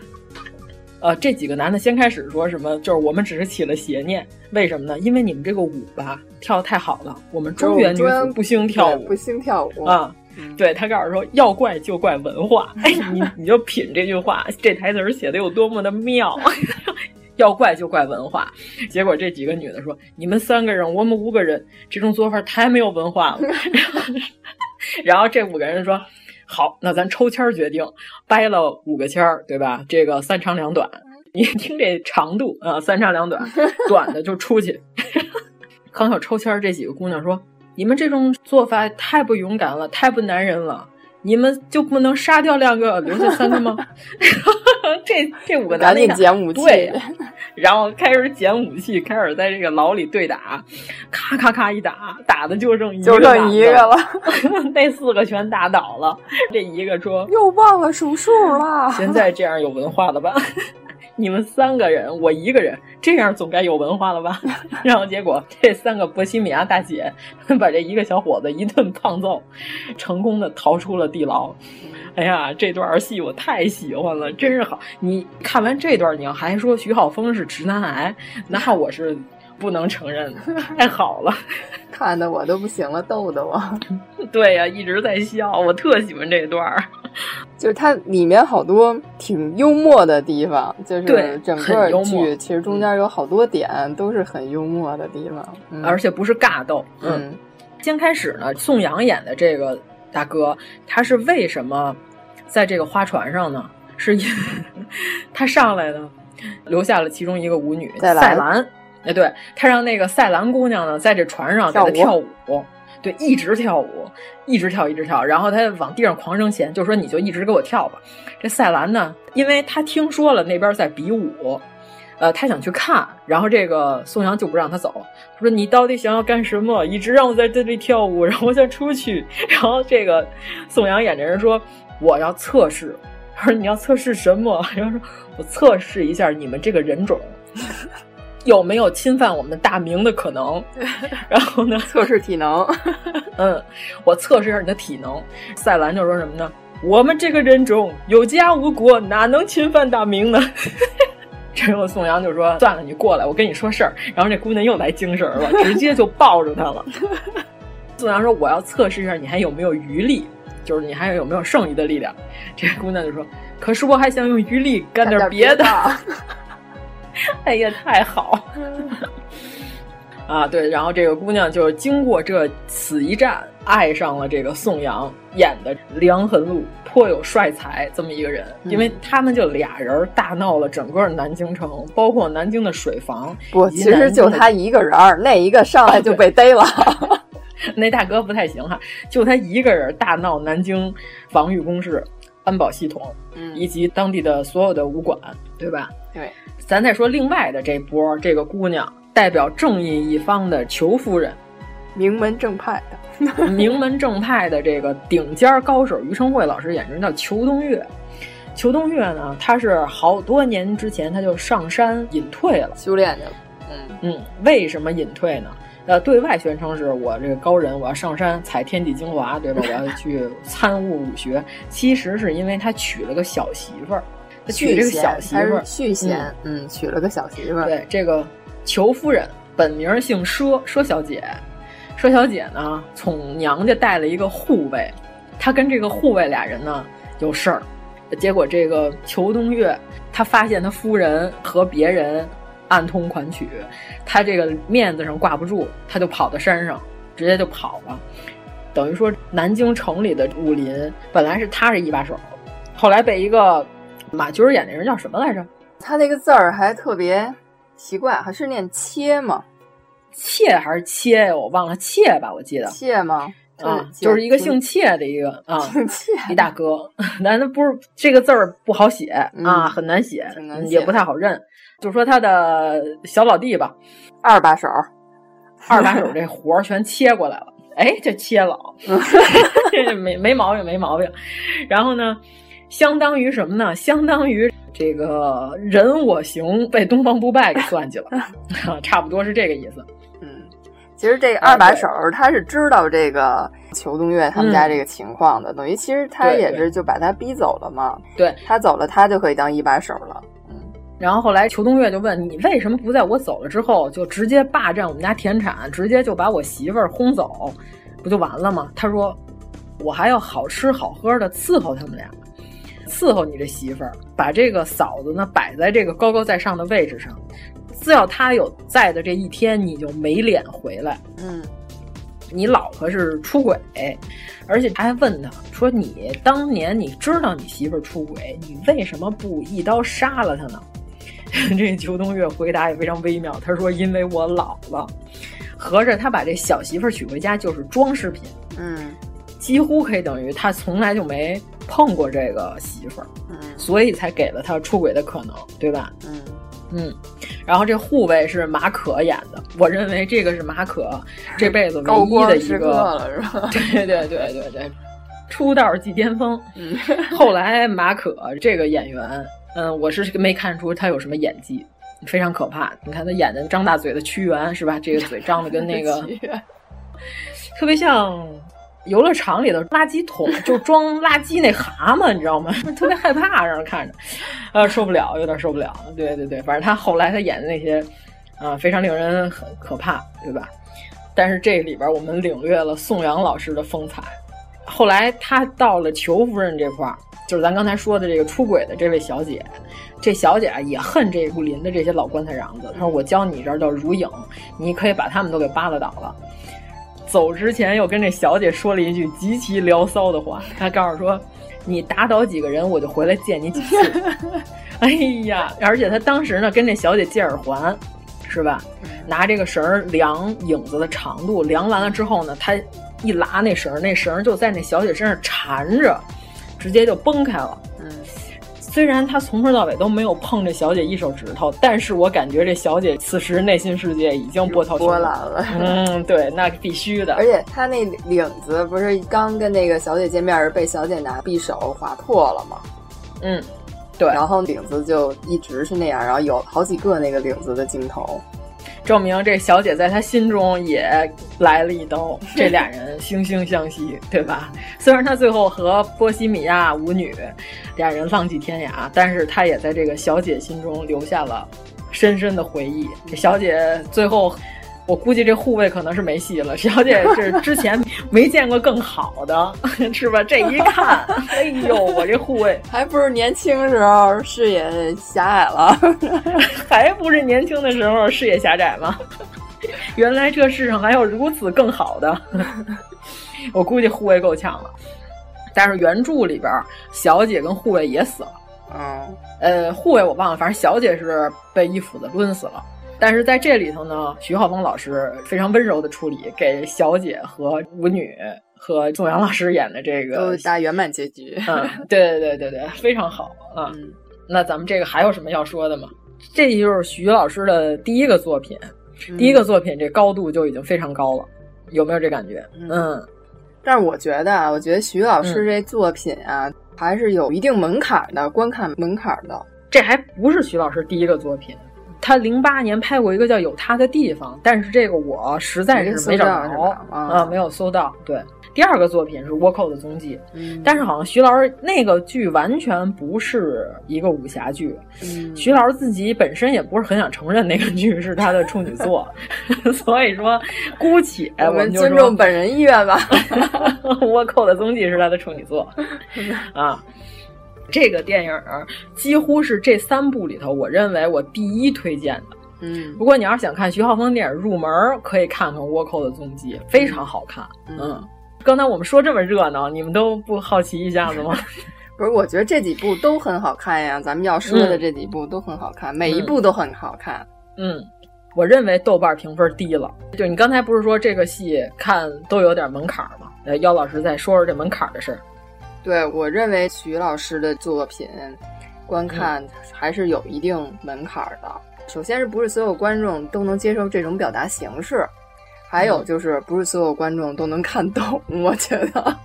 呃，这几个男的先开始说什么？就是我们只是起了邪念，为什么呢？因为你们这个舞吧跳的太好了，我们中原女子不兴跳舞，不兴跳舞啊。对他告诉说，要怪就怪文化。哎，你你就品这句话，这台词写的有多么的妙。要怪就怪文化，结果这几个女的说：“你们三个人，我们五个人，这种做法太没有文化了。”然后这五个人说。好，那咱抽签决定，掰了五个签儿，对吧？这个三长两短，你听这长度啊，三长两短，短的就出去。刚要抽签儿，这几个姑娘说：“你们这种做法太不勇敢了，太不男人了，你们就不能杀掉两个，留下三个吗？” 这这五个男的捡武器，对，然后开始捡武器，开始在这个牢里对打，咔咔咔一打，打的就剩一个，就剩一个了，那四个全打倒了。这一个说 又忘了数数了。现在这样有文化了吧？你们三个人，我一个人，这样总该有文化了吧？然后结果这三个波西米亚大姐把这一个小伙子一顿胖揍，成功的逃出了地牢。哎呀，这段戏我太喜欢了，真是好！你看完这段，你要还说徐浩峰是直男癌，那我是不能承认的。太好了，看的我都不行了，逗的我。对呀、啊，一直在笑，我特喜欢这段。就是它里面好多挺幽默的地方，就是整个剧其实中间有好多点都是很幽默的地方，嗯、而且不是尬逗。嗯，先开始呢，宋阳演的这个大哥，他是为什么在这个花船上呢？是因为 他上来呢，留下了其中一个舞女赛兰，哎，对他让那个赛兰姑娘呢，在这船上给他跳舞。对，一直跳舞，一直跳，一直跳，然后他往地上狂扔钱，就说你就一直给我跳吧。这赛兰呢，因为他听说了那边在比武，呃，他想去看，然后这个宋阳就不让他走，他说你到底想要干什么？一直让我在这里跳舞，然后我想出去。然后这个宋阳演的人说我要测试，他说你要测试什么？然后说我测试一下你们这个人种。有没有侵犯我们大明的可能？然后呢？测试体能。嗯，我测试一下你的体能。赛兰就说什么呢？我们这个人种有家无国，哪能侵犯大明呢？然后宋阳就说：“算了，你过来，我跟你说事儿。”然后这姑娘又来精神了，直接就抱住他了。宋阳说：“我要测试一下你还有没有余力，就是你还有没有剩余的力量。”这姑娘就说：“可是我还想用余力干点别的。” 哎呀，太好！啊，对，然后这个姑娘就经过这此一战，爱上了这个宋阳演的梁痕路，颇有帅才这么一个人。因为他们就俩人大闹了整个南京城，包括南京的水房。不，其实就他一个人儿，那一个上来就被逮了。那大哥不太行哈，就他一个人大闹南京防御工事、安保系统，嗯，以及当地的所有的武馆，对吧？对。咱再说另外的这波，这个姑娘代表正义一方的裘夫人，名门正派的，名门正派的这个顶尖高手，于承惠老师演的叫裘东岳。裘东岳呢，他是好多年之前他就上山隐退了，修炼去了。嗯嗯，为什么隐退呢？呃，对外宣称是我这个高人，我要上山采天地精华，对吧？我要 去参悟武学。其实是因为他娶了个小媳妇儿。娶这个小媳妇儿，续弦，嗯，娶了个小媳妇儿。对，这个裘夫人本名姓佘，佘小姐。佘小姐呢，从娘家带了一个护卫，她跟这个护卫俩人呢有事儿，结果这个裘东岳他发现他夫人和别人暗通款曲，他这个面子上挂不住，他就跑到山上，直接就跑了。等于说，南京城里的武林本来是他是一把手，后来被一个。马军演那人叫什么来着？他那个字儿还特别奇怪，还是念切吗？切还是切呀？我忘了，切吧，我记得。切吗？啊，就是一个姓切的一个啊，姓切一大哥。但他不是这个字儿不好写啊，很难写，也不太好认。就说他的小老弟吧，二把手，二把手这活儿全切过来了。哎，这切了，没没毛病，没毛病。然后呢？相当于什么呢？相当于这个人我行被东方不败给算计了 差不多是这个意思。嗯，其实这个二把手他是知道这个裘东岳他们家这个情况的，等于其实他也是就把他逼走了嘛。对他走了，他就可以当一把手了。嗯，然后后来裘东岳就问你为什么不在我走了之后就直接霸占我们家田产，直接就把我媳妇儿轰走，不就完了吗？他说我还要好吃好喝的伺候他们俩。伺候你这媳妇儿，把这个嫂子呢摆在这个高高在上的位置上，只要他有在的这一天，你就没脸回来。嗯，你老婆是出轨，而且他还问他说：“你当年你知道你媳妇儿出轨，你为什么不一刀杀了她呢？” 这裘东岳回答也非常微妙，他说：“因为我老了。”合着他把这小媳妇儿娶回家就是装饰品。嗯，几乎可以等于他从来就没。碰过这个媳妇儿，嗯，所以才给了他出轨的可能，对吧？嗯嗯，然后这护卫是马可演的，我认为这个是马可这辈子唯一的一个了，是吧？对对对对对，出道即巅峰。嗯，后来马可这个演员，嗯，我是没看出他有什么演技，非常可怕。你看他演的张大嘴的屈原是吧？这个嘴张的跟那个 特别像。游乐场里的垃圾桶就装垃圾那蛤蟆，你知道吗？特别害怕，让人看着，呃，受不了，有点受不了。对对对，反正他后来他演的那些，啊，非常令人很可怕，对吧？但是这里边我们领略了宋阳老师的风采，后来他到了裘夫人这块儿，就是咱刚才说的这个出轨的这位小姐，这小姐啊也恨这武林的这些老棺材瓤子。她说：“我教你一招叫如影，你可以把他们都给扒拉倒了。”走之前又跟这小姐说了一句极其聊骚的话，他告诉说：“你打倒几个人，我就回来见你几次。”哎呀，而且他当时呢跟这小姐借耳环，是吧？拿这个绳量影子的长度，量完了之后呢，他一拉那绳，那绳就在那小姐身上缠着，直接就崩开了。嗯，虽然他从头到尾都没有碰这小姐一手指头，但是我感觉这小姐此时内心世界已经波涛波澜了。嗯，对，那必须的。而且他那领子不是刚跟那个小姐见面，被小姐拿匕首划破了吗？嗯。对，然后领子就一直是那样，然后有好几个那个领子的镜头，证明这小姐在他心中也来了一刀，这俩人惺惺相惜，对吧？虽然他最后和波西米亚舞女俩人浪迹天涯，但是他也在这个小姐心中留下了深深的回忆。这小姐最后。我估计这护卫可能是没戏了，小姐是 之前没见过更好的，是吧？这一看，哎呦，我这护卫还不是年轻时候视野狭隘了，还不是年轻的时候视野狭窄吗？原来这世上还有如此更好的，我估计护卫够呛了。但是原著里边，小姐跟护卫也死了。嗯，呃，护卫我忘了，反正小姐是被一斧子抡死了。但是在这里头呢，徐浩峰老师非常温柔的处理，给小姐和舞女和宋阳老师演的这个都大圆满结局。嗯，对对对对对，非常好啊。嗯，那咱们这个还有什么要说的吗？这就是徐老师的第一个作品，第一个作品这高度就已经非常高了，有没有这感觉？嗯，但是我觉得啊，我觉得徐老师这作品啊，还是有一定门槛的，观看门槛的。这还不是徐老师第一个作品。他零八年拍过一个叫《有他的地方》，但是这个我实在是没找着啊，没有搜到。对，第二个作品是《倭寇的踪迹》，但是好像徐老师那个剧完全不是一个武侠剧，徐老师自己本身也不是很想承认那个剧是他的处女作，所以说姑且我们尊重本人意愿吧，《倭寇的踪迹》是他的处女作 啊。这个电影几乎是这三部里头，我认为我第一推荐的。嗯，如果你要是想看徐浩峰电影入门，可以看看《倭寇的踪迹》，非常好看。嗯，刚才我们说这么热闹，你们都不好奇一下子吗？不是，我觉得这几部都很好看呀。咱们要说的这几部都很好看，每一部都很好看。嗯，我认为豆瓣评分低了。就你刚才不是说这个戏看都有点门槛吗？呃，姚老师再说说这门槛的事儿。对我认为徐老师的作品，观看还是有一定门槛的。首先是不是所有观众都能接受这种表达形式？还有就是不是所有观众都能看懂？我觉得。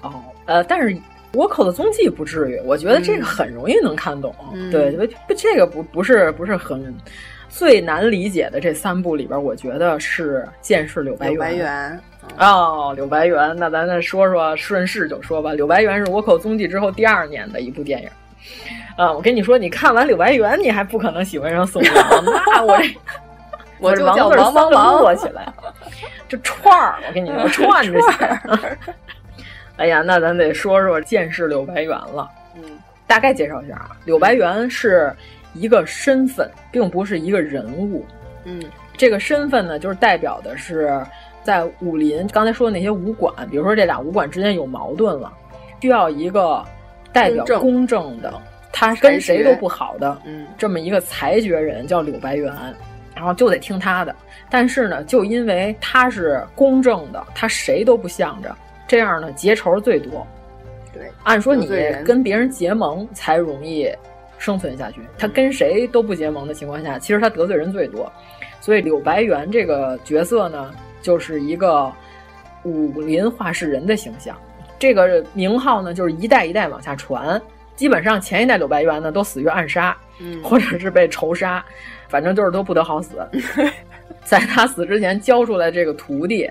哦，呃，但是《倭寇的踪迹》不至于，我觉得这个很容易能看懂。对，不，这个不不是不是很最难理解的这三部里边，我觉得是《剑士柳白猿》。哦，柳白猿，那咱再说说，顺势就说吧。柳白猿是倭寇踪迹之后第二年的一部电影。啊，我跟你说，你看完柳白猿，你还不可能喜欢上宋江。那我这，我就叫王王王起来，这串儿，我跟你说串着写。哎呀，那咱得说说剑士柳白猿了。嗯，大概介绍一下啊，柳白猿是一个身份，并不是一个人物。嗯，这个身份呢，就是代表的是。在武林，刚才说的那些武馆，比如说这俩武馆之间有矛盾了，需要一个代表公正的，他跟谁都不好的，嗯，这么一个裁决人叫柳白猿，然后就得听他的。但是呢，就因为他是公正的，他谁都不向着，这样呢结仇最多。对，按说你跟别人结盟才容易生存下去，他跟谁都不结盟的情况下，其实他得罪人最多。所以柳白猿这个角色呢。就是一个武林话事人的形象，这个名号呢，就是一代一代往下传。基本上前一代柳白猿呢，都死于暗杀，嗯，或者是被仇杀，反正就是都不得好死。在他死之前教出来这个徒弟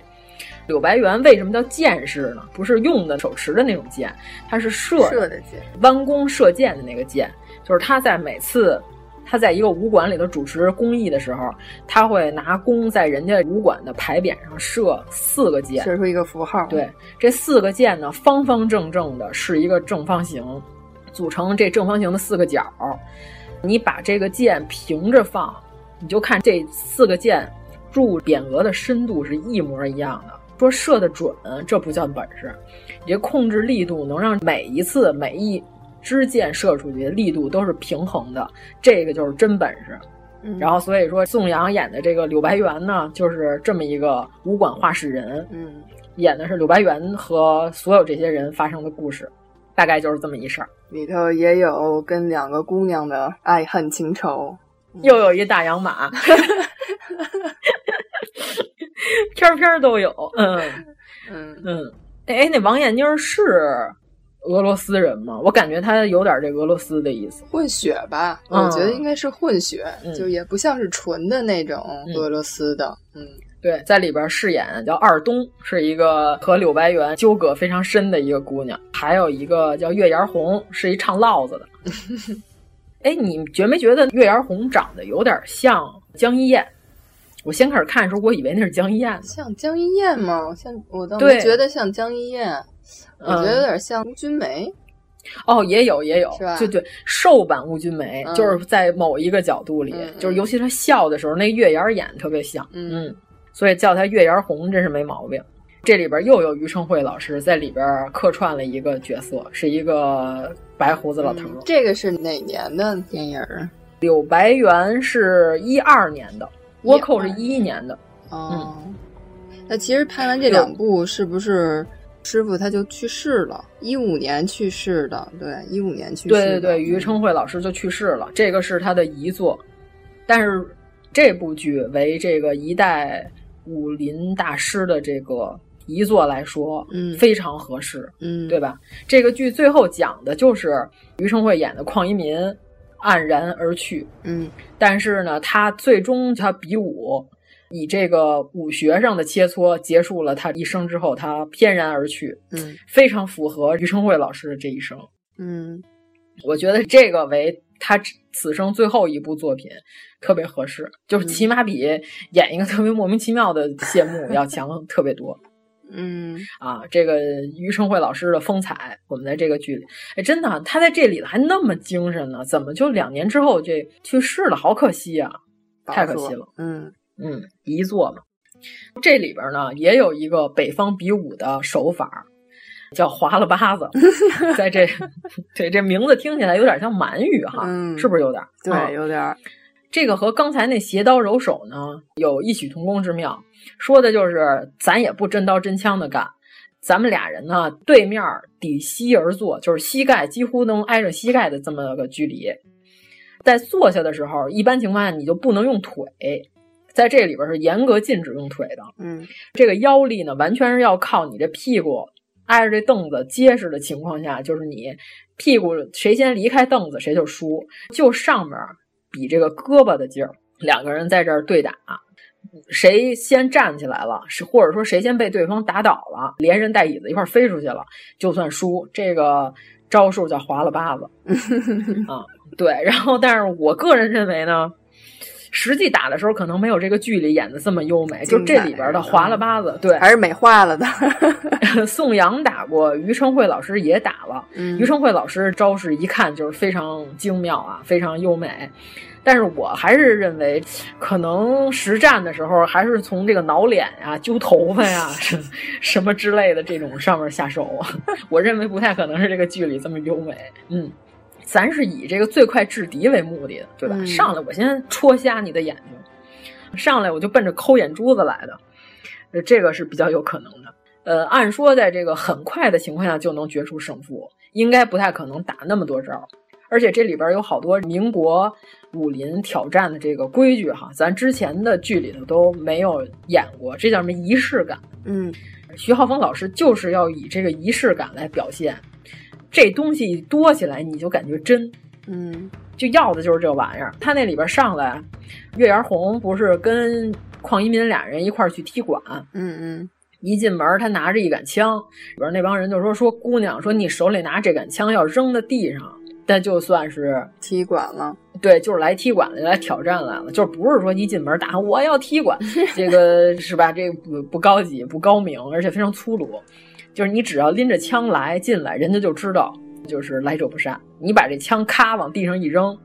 柳白猿，为什么叫剑士呢？不是用的手持的那种剑，他是射射的箭，弯弓射箭的那个箭，就是他在每次他在一个武馆里头主持公益的时候，他会拿弓在人家武馆的牌匾上射四个箭，射出一个符号。对，这四个箭呢，方方正正的是一个正方形，组成这正方形的四个角。你把这个箭平着放，你就看这四个箭入匾额的深度是一模一样的。说射得准，这不叫本事，你这控制力度能让每一次每一支箭射出去的力度都是平衡的，这个就是真本事。嗯、然后所以说宋阳演的这个柳白猿呢，就是这么一个武馆话事人，嗯，演的是柳白猿和所有这些人发生的故事，大概就是这么一事儿。里头也有跟两个姑娘的爱恨情仇，又有一大洋马。片片都有，嗯嗯嗯，哎，那王艳妮是俄罗斯人嘛？我感觉他有点这俄罗斯的意思，混血吧？嗯、我觉得应该是混血，嗯、就也不像是纯的那种俄罗斯的。嗯，嗯对，在里边饰演叫二冬，是一个和柳白猿纠葛非常深的一个姑娘，还有一个叫月牙红，是一唱烙子的。哎，你觉没觉得月牙红长得有点像江一燕？我先开始看的时候，我以为那是江一燕，像江一燕吗？像我倒没觉得像江一燕，我觉得有点像邬君梅。哦，也有也有，是吧？对对，瘦版邬君梅，嗯、就是在某一个角度里，嗯、就是尤其她笑的时候，那月牙眼特别像，嗯,嗯，所以叫他月牙红真是没毛病。这里边又有余承惠老师在里边客串了一个角色，是一个白胡子老头。嗯、这个是哪年的电影？柳白猿是一二年的。倭寇是一一年的，哦，那其实拍完这两部，是不是师傅他就去世了？一五年去世的，对，一五年去世。对对对，于承惠老师就去世了，这个是他的遗作，但是这部剧为这个一代武林大师的这个遗作来说，嗯，非常合适，嗯，对吧？这个剧最后讲的就是于承惠演的邝一民。黯然而去，嗯，但是呢，他最终他比武，以这个武学上的切磋结束了他一生之后，他翩然而去，嗯，非常符合于承惠老师的这一生，嗯，我觉得这个为他此生最后一部作品特别合适，就是起码比演一个特别莫名其妙的谢幕 要强特别多。嗯啊，这个于承惠老师的风采，我们在这个剧里，哎，真的，他在这里还那么精神呢，怎么就两年之后这去世了？好可惜啊，太可惜了。嗯嗯，一作嘛。这里边呢也有一个北方比武的手法，叫划了巴子。在这，对这名字听起来有点像满语哈，嗯、是不是有点？对，嗯、有点。这个和刚才那斜刀揉手呢有异曲同工之妙。说的就是咱也不真刀真枪的干，咱们俩人呢对面抵膝而坐，就是膝盖几乎能挨着膝盖的这么个距离。在坐下的时候，一般情况下你就不能用腿，在这里边是严格禁止用腿的。嗯，这个腰力呢，完全是要靠你这屁股挨着这凳子结实的情况下，就是你屁股谁先离开凳子谁就输，就上面比这个胳膊的劲儿，两个人在这儿对打。谁先站起来了，是或者说谁先被对方打倒了，连人带椅子一块飞出去了，就算输。这个招数叫划了巴子 啊，对。然后，但是我个人认为呢，实际打的时候可能没有这个剧里演的这么优美。就这里边的划了巴子，对，还是美化了的。宋阳打过，于承惠老师也打了。嗯、于承惠老师招式一看就是非常精妙啊，非常优美。但是我还是认为，可能实战的时候还是从这个挠脸呀、揪头发呀、什什么之类的这种上面下手。我认为不太可能是这个剧里这么优美。嗯，咱是以这个最快制敌为目的的，对吧？嗯、上来我先戳瞎你的眼睛，上来我就奔着抠眼珠子来的，呃这个是比较有可能的。呃，按说在这个很快的情况下就能决出胜负，应该不太可能打那么多招。而且这里边有好多民国武林挑战的这个规矩哈，咱之前的剧里头都没有演过，这叫什么仪式感？嗯，徐浩峰老师就是要以这个仪式感来表现，这东西多起来你就感觉真，嗯，就要的就是这玩意儿。他那里边上来，月牙红不是跟邝一民俩人一块儿去踢馆，嗯嗯，一进门他拿着一杆枪，里边那帮人就说说姑娘说你手里拿这杆枪要扔在地上。但就算是踢馆了，对，就是来踢馆的，来挑战来了，就是不是说一进门打我要踢馆，这个是吧？这个不不高级，不高明，而且非常粗鲁。就是你只要拎着枪来进来，人家就知道就是来者不善。你把这枪咔往地上一扔，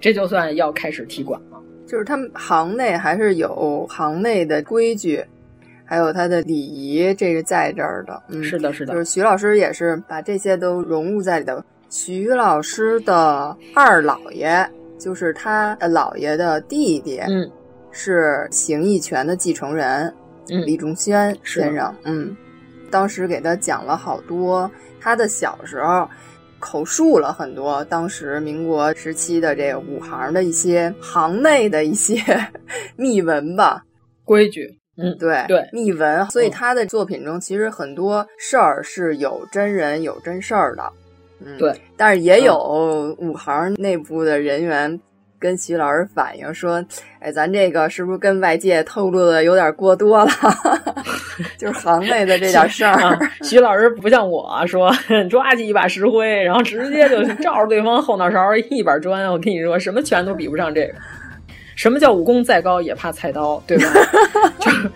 这就算要开始踢馆了。就是他们行内还是有行内的规矩，还有他的礼仪，这是在这儿的。嗯，是的，是的。就是徐老师也是把这些都融入在里头。徐老师的二姥爷，就是他姥爷的弟弟，嗯，是形意拳的继承人，嗯，李仲轩先生，嗯，当时给他讲了好多他的小时候。口述了很多当时民国时期的这个武行的一些行内的一些 秘闻吧，规矩，嗯，对对，秘闻。所以他的作品中其实很多事儿是有真人有真事儿的，嗯，对。但是也有武行内部的人员跟徐老师反映说：“哎，咱这个是不是跟外界透露的有点过多了？” 就是行内的这点事儿，徐老师不像我说 抓起一把石灰，然后直接就照着对方后脑勺一板砖。我跟你说，什么拳都比不上这个。什么叫武功再高也怕菜刀，对吧？就是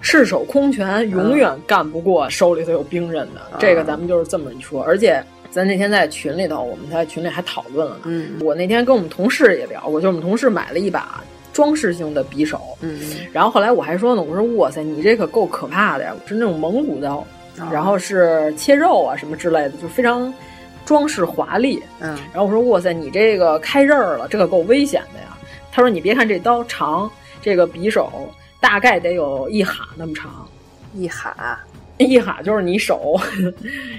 赤手空拳永远干不过手里头有兵刃的。这个咱们就是这么一说。而且咱那天在群里头，我们在群里还讨论了。嗯，我那天跟我们同事也聊过，就我们同事买了一把。装饰性的匕首，嗯，然后后来我还说呢，我说哇塞，你这可够可怕的呀，是那种蒙古刀，然后是切肉啊什么之类的，就非常装饰华丽，嗯，然后我说哇塞，你这个开刃了，这可够危险的呀。他说你别看这刀长，这个匕首大概得有一哈那么长，一哈，一哈就是你手，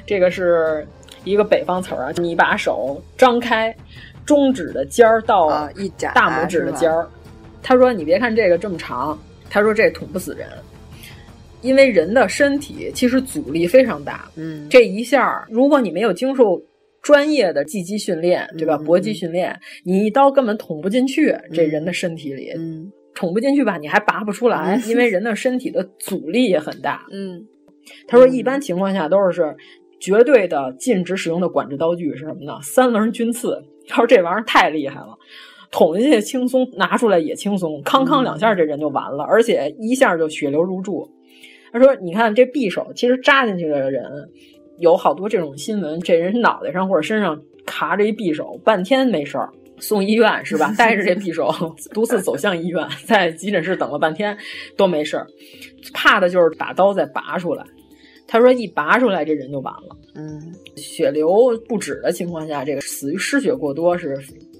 这个是一个北方词儿啊，你把手张开，中指的尖儿到大拇指的尖儿。他说：“你别看这个这么长，他说这捅不死人，因为人的身体其实阻力非常大。嗯，这一下，如果你没有经受专业的技击训练，对吧？搏击训练，你一刀根本捅不进去这人的身体里。嗯，捅不进去吧，你还拔不出来，因为人的身体的阻力也很大。嗯，他说一般情况下都是绝对的禁止使用的管制刀具是什么呢？三棱军刺。他说这玩意儿太厉害了。”捅进去轻松，拿出来也轻松，康康两下这人就完了，而且一下就血流如注。他说：“你看这匕首，其实扎进去的人有好多这种新闻，这人脑袋上或者身上卡着一匕首，半天没事儿，送医院是吧？带着这匕首独自走向医院，在急诊室等了半天都没事儿，怕的就是把刀再拔出来。他说一拔出来这人就完了，嗯，血流不止的情况下，这个死于失血过多是。”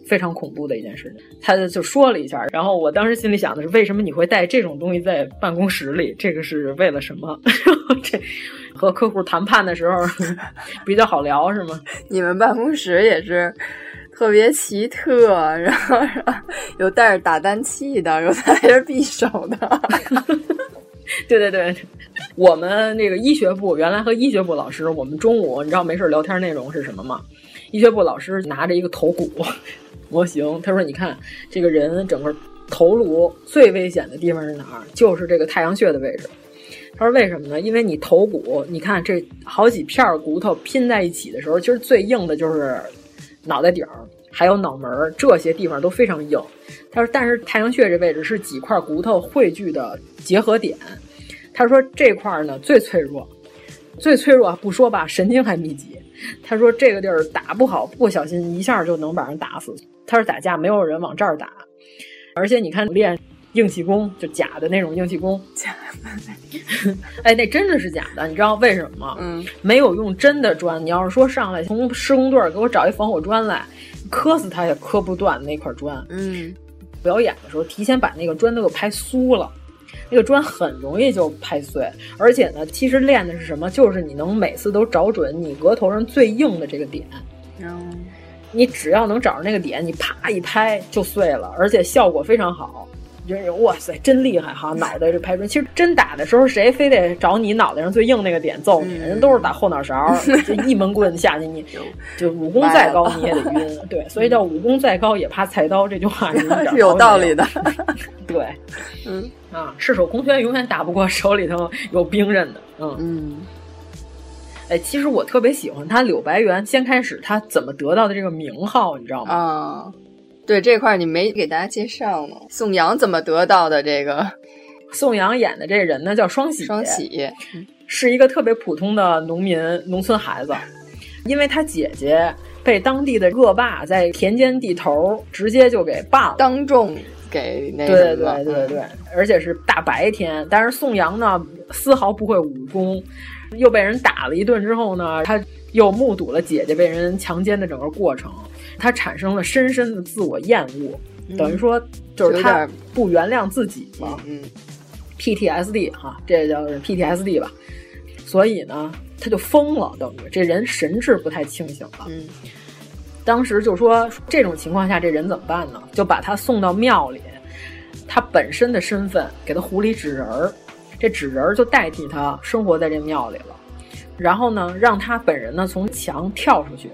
非常恐怖的一件事情，他就说了一下，然后我当时心里想的是，为什么你会带这种东西在办公室里？这个是为了什么？这和客户谈判的时候 比较好聊是吗？你们办公室也是特别奇特，然后有带着打蛋器的，有带着匕首的。对对对，我们那个医学部原来和医学部老师，我们中午你知道没事聊天内容是什么吗？医学部老师拿着一个头骨。模型，他说：“你看，这个人整个头颅最危险的地方是哪儿？就是这个太阳穴的位置。他说为什么呢？因为你头骨，你看这好几片骨头拼在一起的时候，其实最硬的就是脑袋顶儿，还有脑门儿这些地方都非常硬。他说，但是太阳穴这位置是几块骨头汇聚的结合点。他说这块儿呢最脆弱，最脆弱不说吧，神经还密集。他说这个地儿打不好，不小心一下就能把人打死。”他是打架没有人往这儿打，而且你看练硬气功就假的那种硬气功，假的，哎，那真的是假的，你知道为什么吗？嗯，没有用真的砖。你要是说上来从施工队给我找一防火砖来，磕死他也磕不断那块砖。嗯，表演的时候提前把那个砖都给拍酥了，那个砖很容易就拍碎。而且呢，其实练的是什么？就是你能每次都找准你额头上最硬的这个点。嗯。你只要能找着那个点，你啪一拍就碎了，而且效果非常好。就是哇塞，真厉害哈！脑袋这拍砖，其实真打的时候，谁非得找你脑袋上最硬那个点揍你？人都是打后脑勺，就一闷棍下去，你就武功再高你也得晕。对，所以叫武功再高也怕菜刀，这句话 是有道理的。对，嗯啊，赤手空拳永远打不过手里头有兵刃的。嗯嗯。哎，其实我特别喜欢他柳白猿先开始他怎么得到的这个名号，你知道吗？啊，对这块你没给大家介绍吗。宋阳怎么得到的这个？宋阳演的这人呢叫双喜，双喜是一个特别普通的农民农村孩子，因为他姐姐被当地的恶霸在田间地头直接就给霸了，当众给那对对对对，而且是大白天。但是宋阳呢丝毫不会武功。又被人打了一顿之后呢，他又目睹了姐姐被人强奸的整个过程，他产生了深深的自我厌恶，等于说就是他不原谅自己了。嗯，PTSD 哈，这叫 PTSD 吧。所以呢，他就疯了，等于这人神志不太清醒了。嗯，当时就说这种情况下这人怎么办呢？就把他送到庙里，他本身的身份给他糊里纸人儿。这纸人儿就代替他生活在这庙里了，然后呢，让他本人呢从墙跳出去，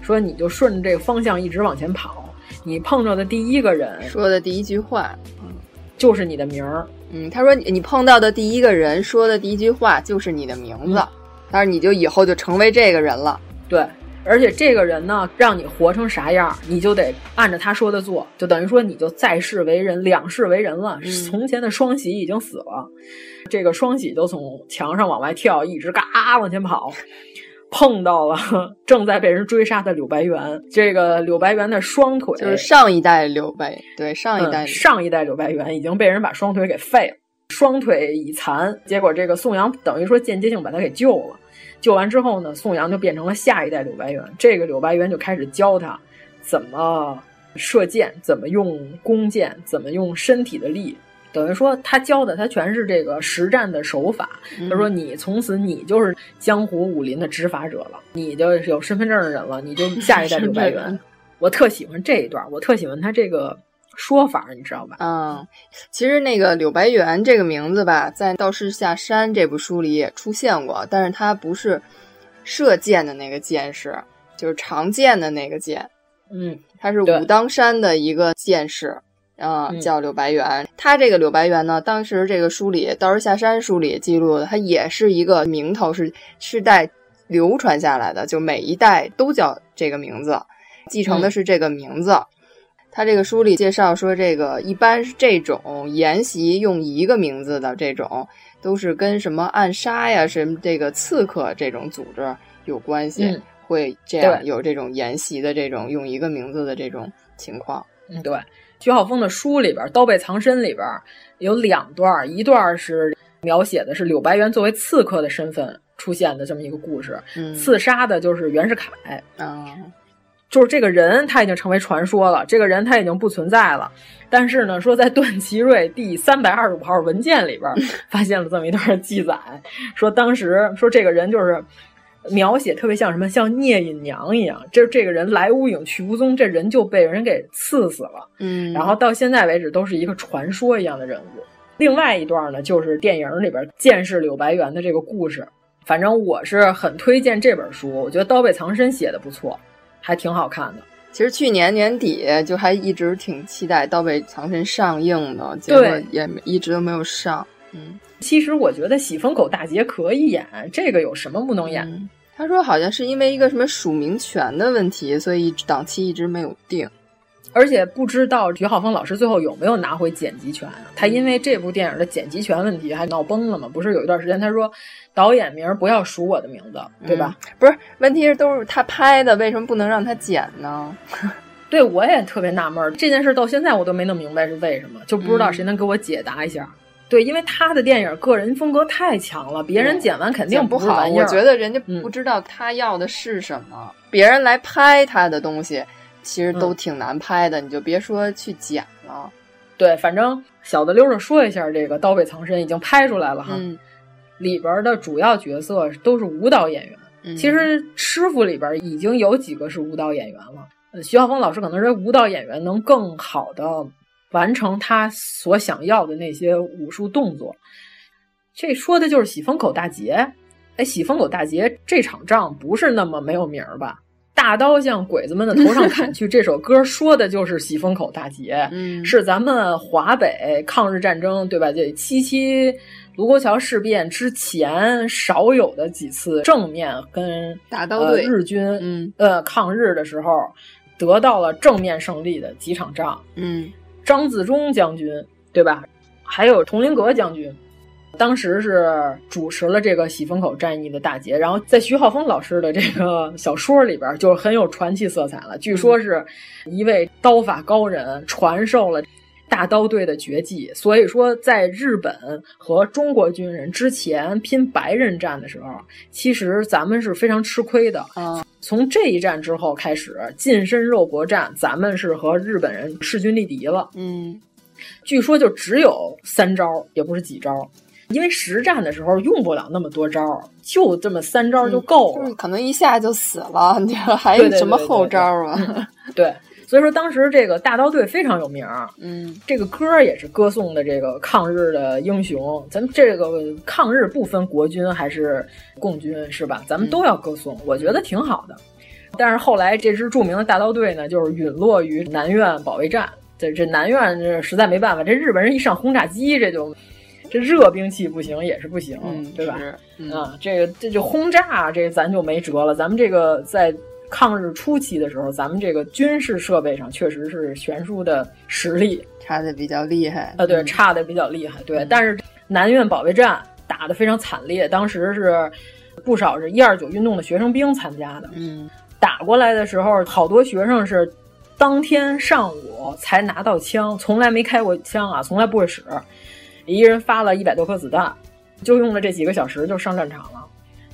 说你就顺着这个方向一直往前跑，你碰着的第一个人说的第一句话，嗯，就是你的名儿。嗯，他说你碰到的第一个人说的第一句话就是你的名字，但是你就以后就成为这个人了。对，而且这个人呢，让你活成啥样，你就得按着他说的做，就等于说你就在世为人，两世为人了。从前的双喜已经死了。这个双喜就从墙上往外跳，一直嘎往前跑，碰到了 正在被人追杀的柳白猿。这个柳白猿的双腿就是上一代柳白，对上一代、嗯、上一代柳白猿已经被人把双腿给废了，双腿已残。结果这个宋阳等于说间接性把他给救了。救完之后呢，宋阳就变成了下一代柳白猿。这个柳白猿就开始教他怎么射箭，怎么用弓箭，怎么用身体的力。等于说，他教的他全是这个实战的手法。他说：“你从此你就是江湖武林的执法者了，你就是有身份证的人了，你就下一代柳白猿。”我特喜欢这一段，我特喜欢他这个说法，你知道吧？嗯，其实那个柳白猿这个名字吧，在《道士下山》这部书里也出现过，但是它不是射箭的那个箭士，就是长剑的那个箭。嗯，他是武当山的一个剑士。啊、嗯，叫柳白猿。他这个柳白猿呢，当时这个书里《道士下山》书里记录的，他也是一个名头，是世代流传下来的，就每一代都叫这个名字，继承的是这个名字。嗯、他这个书里介绍说，这个一般是这种沿袭用一个名字的这种，都是跟什么暗杀呀、什么这个刺客这种组织有关系，嗯、会这样有这种沿袭的这种用一个名字的这种情况。嗯，对。徐浩峰的书里边，《刀背藏身》里边有两段，一段是描写的是柳白猿作为刺客的身份出现的这么一个故事，嗯、刺杀的就是袁世凯啊，就是这个人他已经成为传说了，这个人他已经不存在了，但是呢，说在段祺瑞第三百二十五号文件里边发现了这么一段记载，说当时说这个人就是。描写特别像什么，像聂隐娘一样，这这个人来无影去无踪，这人就被人给刺死了。嗯，然后到现在为止都是一个传说一样的人物。另外一段呢，就是电影里边见识柳白猿的这个故事。反正我是很推荐这本书，我觉得《刀背藏身》写的不错，还挺好看的。其实去年年底就还一直挺期待《刀背藏身》上映的，结果也一直都没有上。嗯，其实我觉得喜风口大捷可以演，这个有什么不能演？嗯他说好像是因为一个什么署名权的问题，所以档期一直没有定。而且不知道徐浩峰老师最后有没有拿回剪辑权啊？他因为这部电影的剪辑权问题还闹崩了嘛？不是有一段时间他说导演名不要署我的名字，对吧？嗯、不是，问题是都是他拍的，为什么不能让他剪呢？对，我也特别纳闷，这件事到现在我都没弄明白是为什么，就不知道谁能给我解答一下。嗯对，因为他的电影个人风格太强了，别人剪完肯定不好。我觉得人家不知道他要的是什么，嗯、别人来拍他的东西，其实都挺难拍的，嗯、你就别说去剪了。对，反正小的溜着说一下，这个《刀背藏身》已经拍出来了哈，嗯、里边的主要角色都是舞蹈演员。嗯、其实师傅里边已经有几个是舞蹈演员了。呃，徐浩峰老师可能是舞蹈演员能更好的。完成他所想要的那些武术动作，这说的就是喜风口大捷。哎，喜风口大捷这场仗不是那么没有名儿吧？大刀向鬼子们的头上砍去，这首歌说的就是喜风口大捷，嗯，是咱们华北抗日战争，对吧？这七七卢沟桥事变之前少有的几次正面跟大刀队、呃、日军，嗯，呃，抗日的时候得到了正面胜利的几场仗，嗯，张自忠将军，对吧？还有佟麟阁将军。当时是主持了这个喜峰口战役的大捷，然后在徐浩峰老师的这个小说里边就很有传奇色彩了。据说是一位刀法高人传授了大刀队的绝技，所以说在日本和中国军人之前拼白刃战的时候，其实咱们是非常吃亏的。嗯，从这一战之后开始，近身肉搏战，咱们是和日本人势均力敌了。嗯，据说就只有三招，也不是几招。因为实战的时候用不了那么多招，就这么三招就够了，嗯、可能一下就死了，你还有什么后招啊？对,对,对,对,对，所以说当时这个大刀队非常有名，嗯，这个歌也是歌颂的这个抗日的英雄。咱们这个抗日不分国军还是共军，是吧？咱们都要歌颂，嗯、我觉得挺好的。但是后来这支著名的大刀队呢，就是陨落于南苑保卫战。这这南苑这实在没办法，这日本人一上轰炸机，这就。这热兵器不行也是不行，嗯、对吧？嗯、啊，这个这就轰炸，这咱就没辙了。咱们这个在抗日初期的时候，咱们这个军事设备上确实是悬殊的实力差的比较厉害。啊，对，差的比较厉害。对，但是南苑保卫战打得非常惨烈，当时是不少是一二九运动的学生兵参加的。嗯，打过来的时候，好多学生是当天上午才拿到枪，从来没开过枪啊，从来不会使。一人发了一百多颗子弹，就用了这几个小时就上战场了，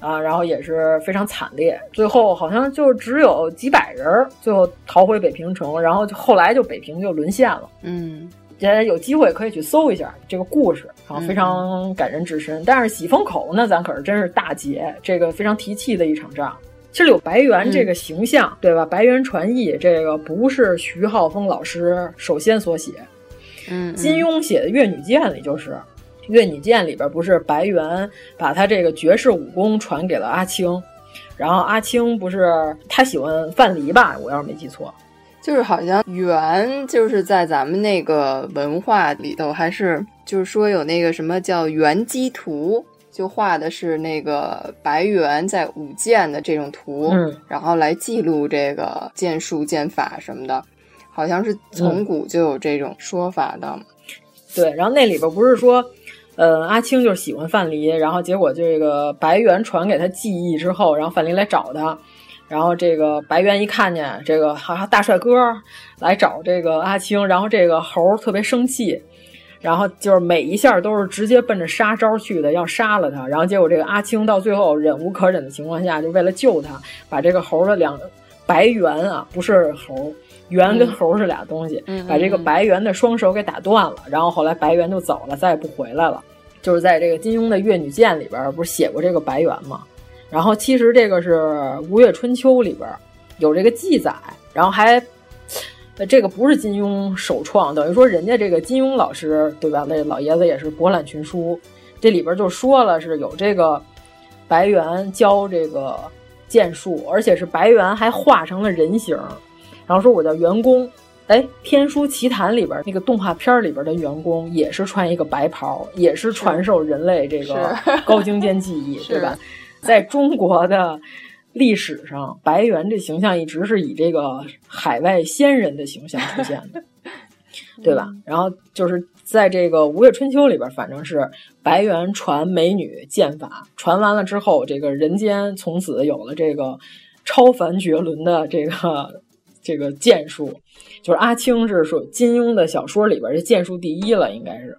啊，然后也是非常惨烈。最后好像就只有几百人，最后逃回北平城，然后后来就北平就沦陷了。嗯，大家有机会可以去搜一下这个故事啊，非常感人至深。嗯、但是喜风口呢，咱可是真是大捷，这个非常提气的一场仗。其实有白猿这个形象，嗯、对吧？白猿传译这个不是徐浩峰老师首先所写。嗯，金庸写的《越女剑》里就是，《越女剑》里边不是白猿把他这个绝世武功传给了阿青，然后阿青不是他喜欢范蠡吧？我要是没记错，就是好像猿就是在咱们那个文化里头，还是就是说有那个什么叫猿姬图，就画的是那个白猿在舞剑的这种图，嗯，然后来记录这个剑术、剑法什么的。好像是从古就有这种说法的，嗯、对。然后那里边不是说，呃，阿青就是喜欢范蠡，然后结果这个白猿传给他记忆之后，然后范蠡来找他，然后这个白猿一看见这个好像大帅哥来找这个阿青，然后这个猴特别生气，然后就是每一下都是直接奔着杀招去的，要杀了他。然后结果这个阿青到最后忍无可忍的情况下，就为了救他，把这个猴的两白猿啊，不是猴。猿跟猴是俩东西，嗯、把这个白猿的双手给打断了，然后后来白猿就走了，再也不回来了。就是在这个金庸的《越女剑》里边，不是写过这个白猿吗？然后其实这个是《吴越春秋》里边有这个记载，然后还，这个不是金庸首创，等于说人家这个金庸老师对吧？那老爷子也是博览群书，这里边就说了是有这个白猿教这个剑术，而且是白猿还化成了人形。然后说我叫员工，哎，《天书奇谭》里边那个动画片里边的员工也是穿一个白袍，也是传授人类这个 高精尖技艺，对吧？在中国的历史上，白猿这形象一直是以这个海外仙人的形象出现的，对吧？然后就是在这个《吴越春秋》里边，反正是白猿传美女剑法，传完了之后，这个人间从此有了这个超凡绝伦的这个。这个剑术，就是阿青是说金庸的小说里边这剑术第一了，应该是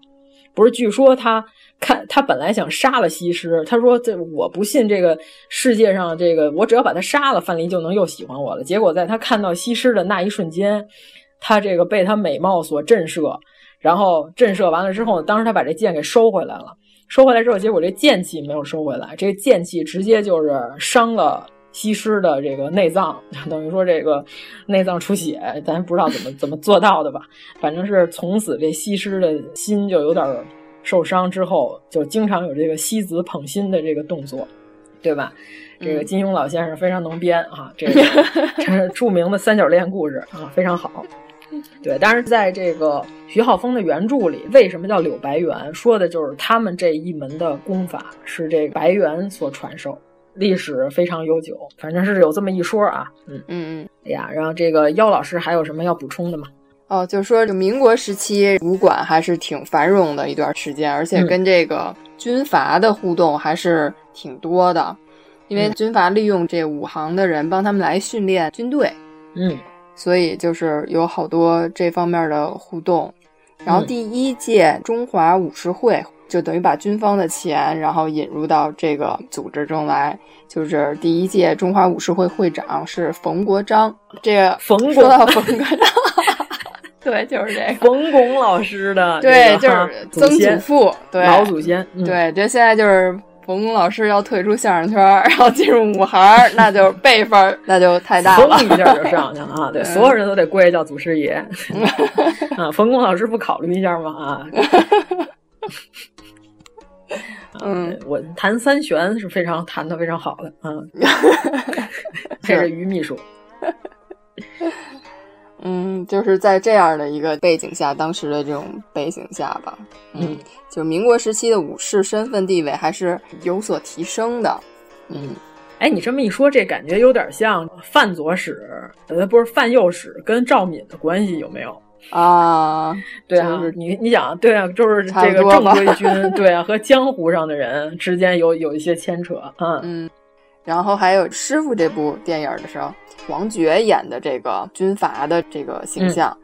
不是？据说他看他本来想杀了西施，他说这我不信这个世界上这个我只要把他杀了，范蠡就能又喜欢我了。结果在他看到西施的那一瞬间，他这个被他美貌所震慑，然后震慑完了之后，当时他把这剑给收回来了，收回来之后，结果这剑气没有收回来，这剑气直接就是伤了。西施的这个内脏，等于说这个内脏出血，咱不知道怎么怎么做到的吧？反正是从此这西施的心就有点受伤，之后就经常有这个西子捧心的这个动作。对吧？这个金庸老先生非常能编啊，这个 这是著名的三角恋故事啊，非常好。对，但是在这个徐浩峰的原著里，为什么叫柳白猿？说的就是他们这一门的功法是这个白猿所传授，历史非常悠久，反正是有这么一说啊。嗯嗯嗯。哎呀，然后这个妖老师还有什么要补充的吗？哦，就是说，民国时期武馆还是挺繁荣的一段时间，而且跟这个军阀的互动还是挺多的，因为军阀利用这武行的人帮他们来训练军队，嗯，所以就是有好多这方面的互动。然后第一届中华武士会就等于把军方的钱，然后引入到这个组织中来，就是第一届中华武士会会长是冯国璋，这个冯说到冯国璋。对，就是这个冯巩老师的，对，就是曾祖父，对，老祖先，对，这现在就是冯巩老师要退出相声圈，然后进入武行，那就辈分那就太大了，一下就上去了啊！对，所有人都得跪叫祖师爷 啊！冯巩老师不考虑一下吗？啊，嗯，我弹三弦是非常弹的非常好的，嗯，这是于秘书。嗯，就是在这样的一个背景下，当时的这种背景下吧，嗯，就民国时期的武士身份地位还是有所提升的，嗯，哎，你这么一说，这感觉有点像范左使，呃，不是范右使跟赵敏的关系有没有啊？对啊，就是你你想，对啊，就是这个正规军，对啊，和江湖上的人之间有有一些牵扯，嗯嗯，然后还有师傅这部电影的时候。王珏演的这个军阀的这个形象，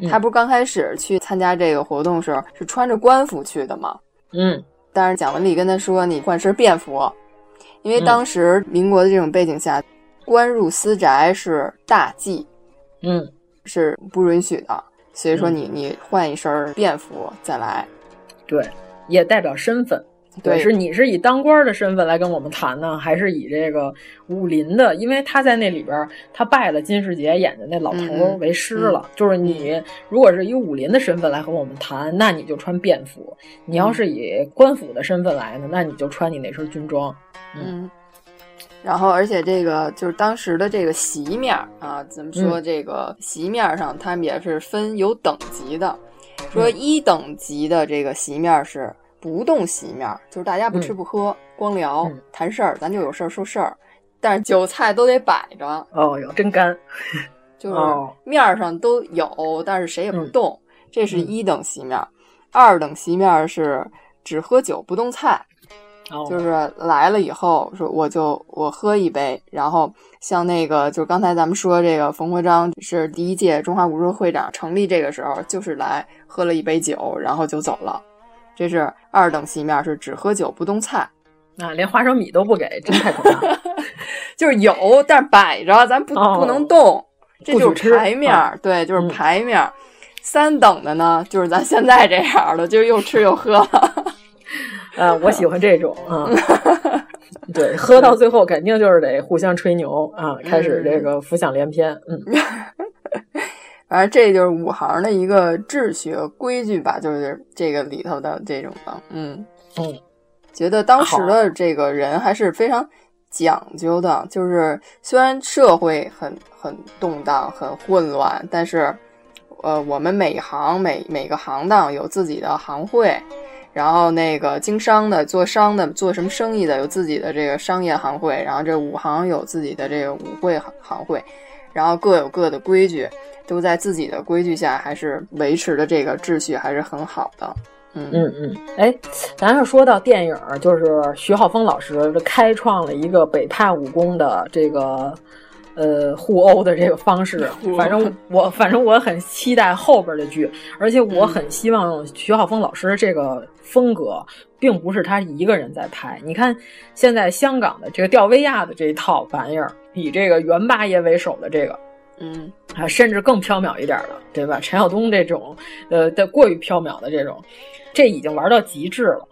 嗯、他不是刚开始去参加这个活动时候是穿着官服去的吗？嗯，但是蒋雯丽跟他说：“你换身便服，因为当时民国的这种背景下，官入私宅是大忌，嗯，是不允许的。所以说你你换一身便服再来，对，也代表身份。”对，是你是以当官的身份来跟我们谈呢，还是以这个武林的？因为他在那里边，他拜了金世杰演的那老头为师了。嗯、就是你如果是以武林的身份来和我们谈，那你就穿便服；你要是以官府的身份来呢，那你就穿你那身军装。嗯。然后，而且这个就是当时的这个席面啊，怎么说？这个席面上，他们也是分有等级的，说一等级的这个席面是。不动席面，就是大家不吃不喝，嗯、光聊、嗯、谈事儿，咱就有事儿说事儿。但是酒菜都得摆着。哦哟，真干！就是面上都有，但是谁也不动。嗯、这是一等席面。二等席面是只喝酒不动菜，哦、就是来了以后说我就我喝一杯，然后像那个就刚才咱们说这个冯国璋是第一届中华武术会长成立这个时候，就是来喝了一杯酒，然后就走了。这是二等席面，是只喝酒不动菜，啊，连花生米都不给，真太可怕。就是有，但是摆着，咱不、哦、不能动，这就是牌面，啊、对，就是牌面。嗯、三等的呢，就是咱现在这样的，就是又吃又喝了。呃，我喜欢这种啊，对，喝到最后肯定就是得互相吹牛啊，开始这个浮想联翩，嗯。反正这就是五行的一个秩序和规矩吧，就是这个里头的这种的，嗯嗯，觉得当时的这个人还是非常讲究的，就是虽然社会很很动荡、很混乱，但是呃，我们每行每每个行当有自己的行会，然后那个经商的、做商的、做什么生意的有自己的这个商业行会，然后这武行有自己的这个武会行会，然后各有各的规矩。都在自己的规矩下，还是维持的这个秩序还是很好的。嗯嗯嗯，哎，咱要说到电影，就是徐浩峰老师开创了一个北派武功的这个呃互殴的这个方式。反正我反正我很期待后边的剧，而且我很希望徐浩峰老师这个风格，并不是他一个人在拍。你看现在香港的这个吊威亚的这一套玩意儿，以这个袁八爷为首的这个。嗯啊，甚至更缥缈一点的，对吧？陈晓东这种，呃，的过于缥缈的这种，这已经玩到极致了。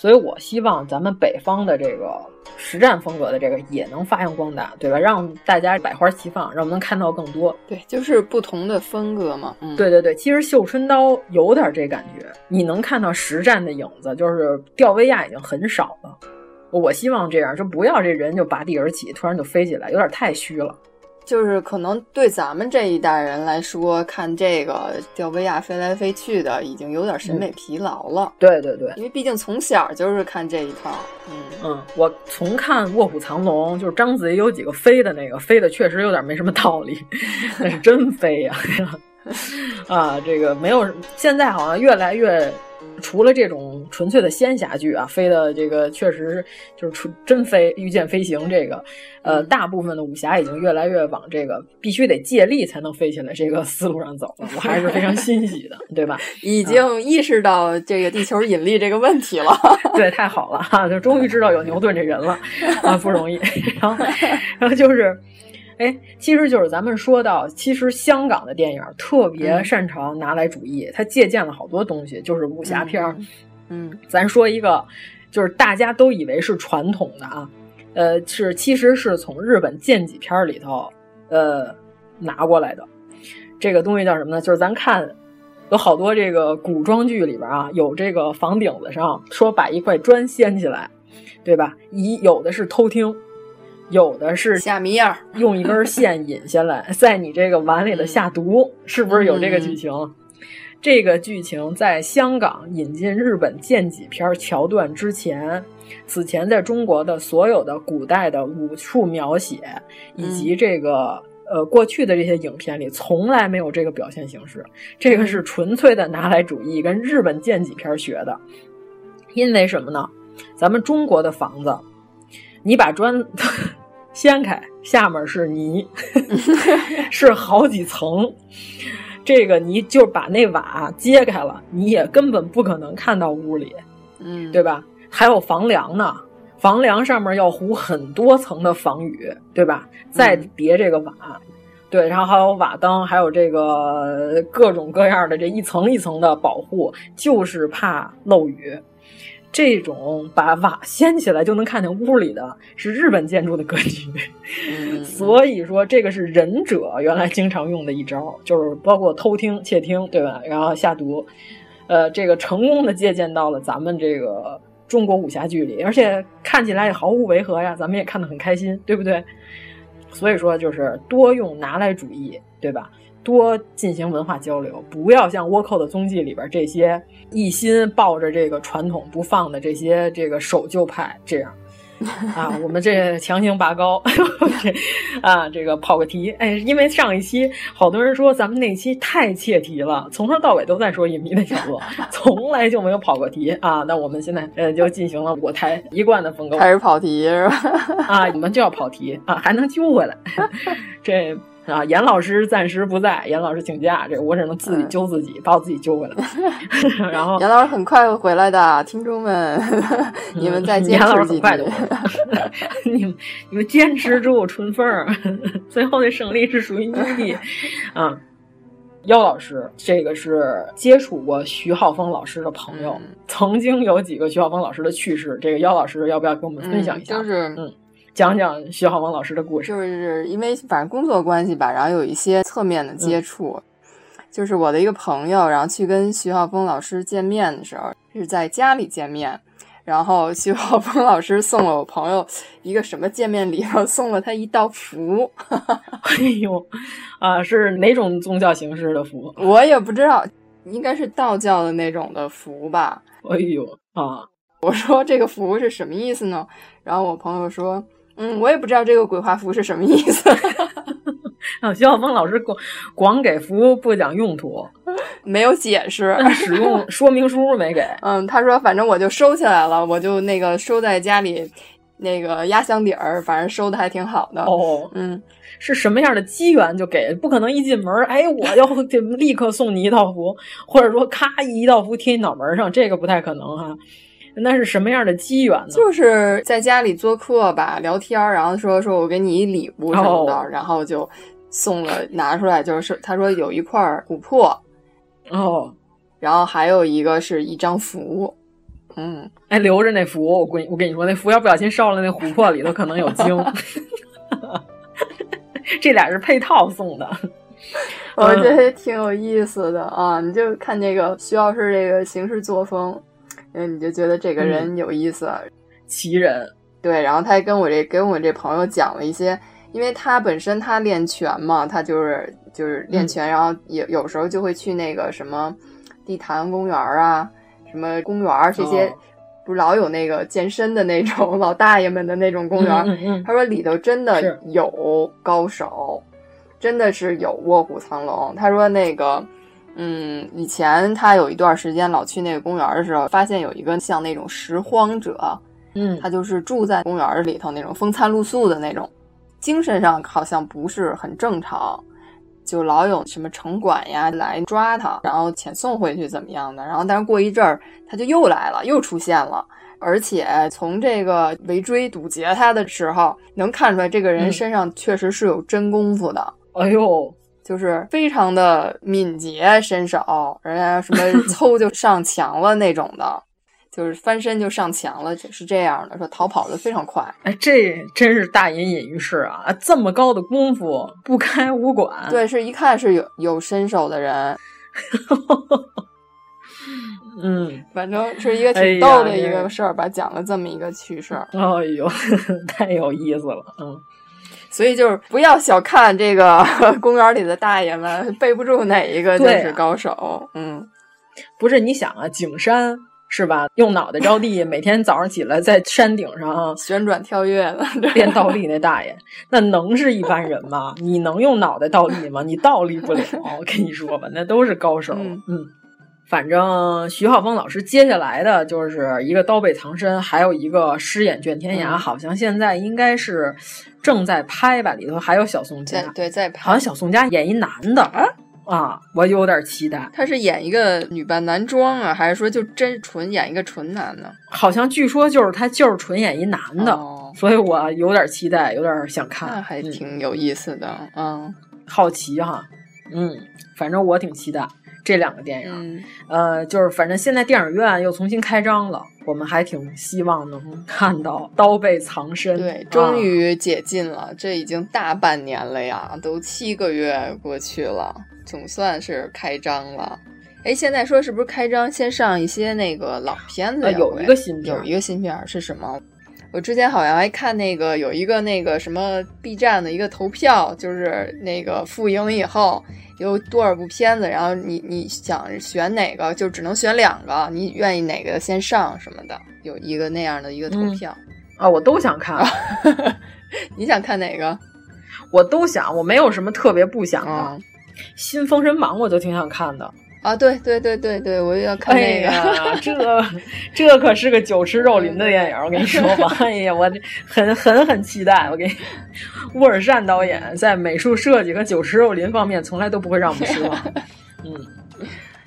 所以我希望咱们北方的这个实战风格的这个也能发扬光大，对吧？让大家百花齐放，让我们能看到更多。对，就是不同的风格嘛。嗯，对对对，其实《绣春刀》有点这感觉，你能看到实战的影子，就是吊威亚已经很少了。我希望这样，就不要这人就拔地而起，突然就飞起来，有点太虚了。就是可能对咱们这一代人来说，看这个吊威亚飞来飞去的，已经有点审美疲劳了。嗯、对对对，因为毕竟从小就是看这一套。嗯嗯，我从看《卧虎藏龙》，就是章子怡有几个飞的那个，飞的确实有点没什么道理，那 是真飞呀、啊！啊，这个没有，现在好像越来越。除了这种纯粹的仙侠剧啊，飞的这个确实就是纯真飞，御剑飞行这个，呃，大部分的武侠已经越来越往这个必须得借力才能飞起来这个思路上走了，我还是非常欣喜的，对吧？已经意识到这个地球引力这个问题了，对，太好了哈，就终于知道有牛顿这人了啊，不容易。然后，然后就是。哎，其实就是咱们说到，其实香港的电影特别擅长拿来主义，它、嗯、借鉴了好多东西，就是武侠片儿。嗯，咱说一个，就是大家都以为是传统的啊，呃，是其实是从日本剑戟片里头呃拿过来的。这个东西叫什么呢？就是咱看有好多这个古装剧里边啊，有这个房顶子上说把一块砖掀起来，对吧？一有的是偷听。有的是下迷药，用一根线引下来，在你这个碗里的下毒，是不是有这个剧情？嗯、这个剧情在香港引进日本剑戟片桥段之前，此前在中国的所有的古代的武术描写以及这个、嗯、呃过去的这些影片里，从来没有这个表现形式。这个是纯粹的拿来主义，跟日本剑戟片学的。因为什么呢？咱们中国的房子。你把砖掀开，下面是泥，是好几层。这个泥就把那瓦揭开了，你也根本不可能看到屋里，嗯，对吧？还有房梁呢，房梁上面要糊很多层的防雨，对吧？再叠这个瓦，嗯、对，然后还有瓦当，还有这个各种各样的这一层一层的保护，就是怕漏雨。这种把瓦掀起来就能看见屋里的，是日本建筑的格局，嗯、所以说这个是忍者原来经常用的一招，就是包括偷听、窃听，对吧？然后下毒，呃，这个成功的借鉴到了咱们这个中国武侠剧里，而且看起来也毫无违和呀，咱们也看得很开心，对不对？所以说就是多用拿来主义，对吧？多进行文化交流，不要像倭寇的踪迹里边这些一心抱着这个传统不放的这些这个守旧派这样 啊，我们这强行拔高 啊，这个跑个题，哎，因为上一期好多人说咱们那期太切题了，从头到尾都在说隐秘的角落，从来就没有跑过题啊。那我们现在呃就进行了我台一贯的风格，开始跑题是吧？啊，你们就要跑题啊，还能揪回来，这。啊，严老师暂时不在，严老师请假，这我只能自己揪自己，嗯、把我自己揪回来。然后严老师很快会回来的，听众们，你们再坚持几天。你们你们坚持住，春风，最后的胜利是属于你的。啊，妖老师，这个是接触过徐浩峰老师的朋友，嗯、曾经有几个徐浩峰老师的趣事，这个妖老师要不要跟我们分享一下？嗯、就是嗯。讲讲徐浩峰老师的故事，就是因为反正工作关系吧，然后有一些侧面的接触。嗯、就是我的一个朋友，然后去跟徐浩峰老师见面的时候，是在家里见面。然后徐浩峰老师送了我朋友一个什么见面礼，然后送了他一道符。哎呦，啊，是哪种宗教形式的符？我也不知道，应该是道教的那种的符吧。哎呦啊！我说这个符是什么意思呢？然后我朋友说。嗯，我也不知道这个鬼画符是什么意思。啊，徐晓峰老师光光给符不讲用途，没有解释，使用 说明书没给。嗯，他说反正我就收起来了，我就那个收在家里那个压箱底儿，反正收的还挺好的。哦，嗯，是什么样的机缘就给？不可能一进门，哎，我要就立刻送你一道符，或者说咔一道符贴你脑门上，这个不太可能哈。那是什么样的机缘呢？就是在家里做客吧，聊天，然后说说我给你一礼物什么的，哦、然后就送了，拿出来就是他说有一块琥珀，哦，然后还有一个是一张符，嗯，哎，留着那符，我跟我跟你说，那符要不小心烧了，那琥珀里头可能有精，这俩是配套送的。我觉得挺有意思的啊！你就看这个徐老师这个行事作风。嗯，你就觉得这个人有意思，奇人。对，然后他还跟我这跟我这朋友讲了一些，因为他本身他练拳嘛，他就是就是练拳，嗯、然后有有时候就会去那个什么地坛公园啊，什么公园这些。哦。不是老有那个健身的那种老大爷们的那种公园，嗯嗯嗯、他说里头真的有高手，真的是有卧虎藏龙。他说那个，嗯，以前他有一段时间老去那个公园的时候，发现有一个像那种拾荒者，嗯，他就是住在公园里头那种风餐露宿的那种，精神上好像不是很正常。就老有什么城管呀来抓他，然后遣送回去怎么样的，然后但是过一阵儿他就又来了，又出现了，而且从这个围追堵截他的时候，能看出来这个人身上确实是有真功夫的。嗯、哎呦，就是非常的敏捷身手，人家什么 凑就上墙了那种的。就是翻身就上墙了，是这样的。说逃跑的非常快，哎，这真是大隐隐于市啊！这么高的功夫不开武馆，对，是一看是有有身手的人。嗯，反正是一个挺逗的一个事儿吧，哎、讲了这么一个趣事儿。哎呦，太有意思了，嗯。所以就是不要小看这个 公园里的大爷们，背不住哪一个就是高手。啊、嗯，不是你想啊，景山。是吧？用脑袋着地，每天早上起来在山顶上旋转跳跃的 练倒立，那大爷那能是一般人吗？你能用脑袋倒立吗？你倒立不了。我跟你说吧，那都是高手。嗯，嗯反正徐浩峰老师接下来的就是一个刀背藏身，还有一个诗眼卷天涯，嗯、好像现在应该是正在拍吧，里头还有小宋佳。对，在拍。好像小宋佳演一男的。啊啊，我有点期待。他是演一个女扮男装啊，还是说就真纯演一个纯男的？好像据说就是他就是纯演一男的，哦、所以我有点期待，有点想看。那还挺有意思的，嗯，嗯好奇哈，嗯，反正我挺期待这两个电影。嗯、呃，就是反正现在电影院又重新开张了，我们还挺希望能看到刀背藏身。对，终于解禁了，啊、这已经大半年了呀，都七个月过去了。总算是开张了，哎，现在说是不是开张先上一些那个老片子、呃？有一个新片，有一个新片是什么？我之前好像还看那个有一个那个什么 B 站的一个投票，就是那个复映以后有多少部片子，然后你你想选哪个，就只能选两个，你愿意哪个先上什么的，有一个那样的一个投票。嗯、啊，我都想看，你想看哪个？我都想，我没有什么特别不想的。嗯新《封神榜》我就挺想看的啊！对对对对对，我又要看那个。哎、这这可是个酒池肉林的电影，我跟你说吧。哎呀，我很很很期待。我给沃尔善导演在美术设计和酒池肉林方面从来都不会让我们失望。嗯，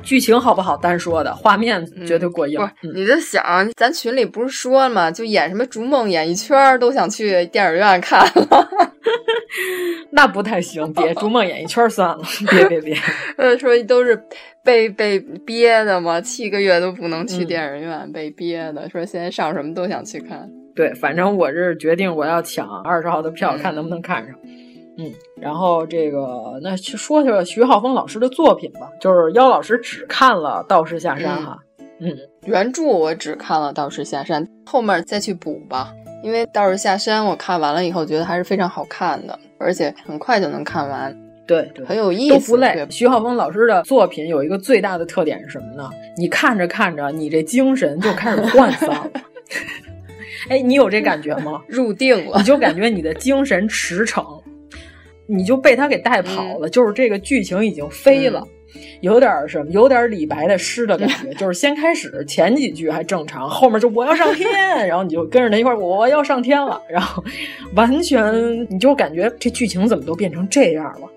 剧情好不好单说的，画面绝对过硬。不是，你就想，咱群里不是说了吗？就演什么逐梦演艺圈都想去电影院看了。那不太行，别 逐梦演艺圈算了，别别别。呃，说都是被被憋的嘛，七个月都不能去电影院，嗯、被憋的。说现在上什么都想去看。对，反正我是决定我要抢二十号的票，看能不能看上。嗯，然后这个那去说说徐浩峰老师的作品吧，就是妖老师只看了《道士下山》哈。嗯，原著我只看了《道士下山》，后面再去补吧。因为《道士下山》我看完了以后，觉得还是非常好看的，而且很快就能看完。对对，很有意思，都不累。徐浩峰老师的作品有一个最大的特点是什么呢？你看着看着，你这精神就开始涣散了。哎，你有这感觉吗？入定了，你就感觉你的精神驰骋，你就被他给带跑了。嗯、就是这个剧情已经飞了。嗯有点什么，有点李白的诗的感觉，就是先开始前几句还正常，后面就我要上天，然后你就跟着他一块儿我要上天了，然后完全你就感觉这剧情怎么都变成这样了，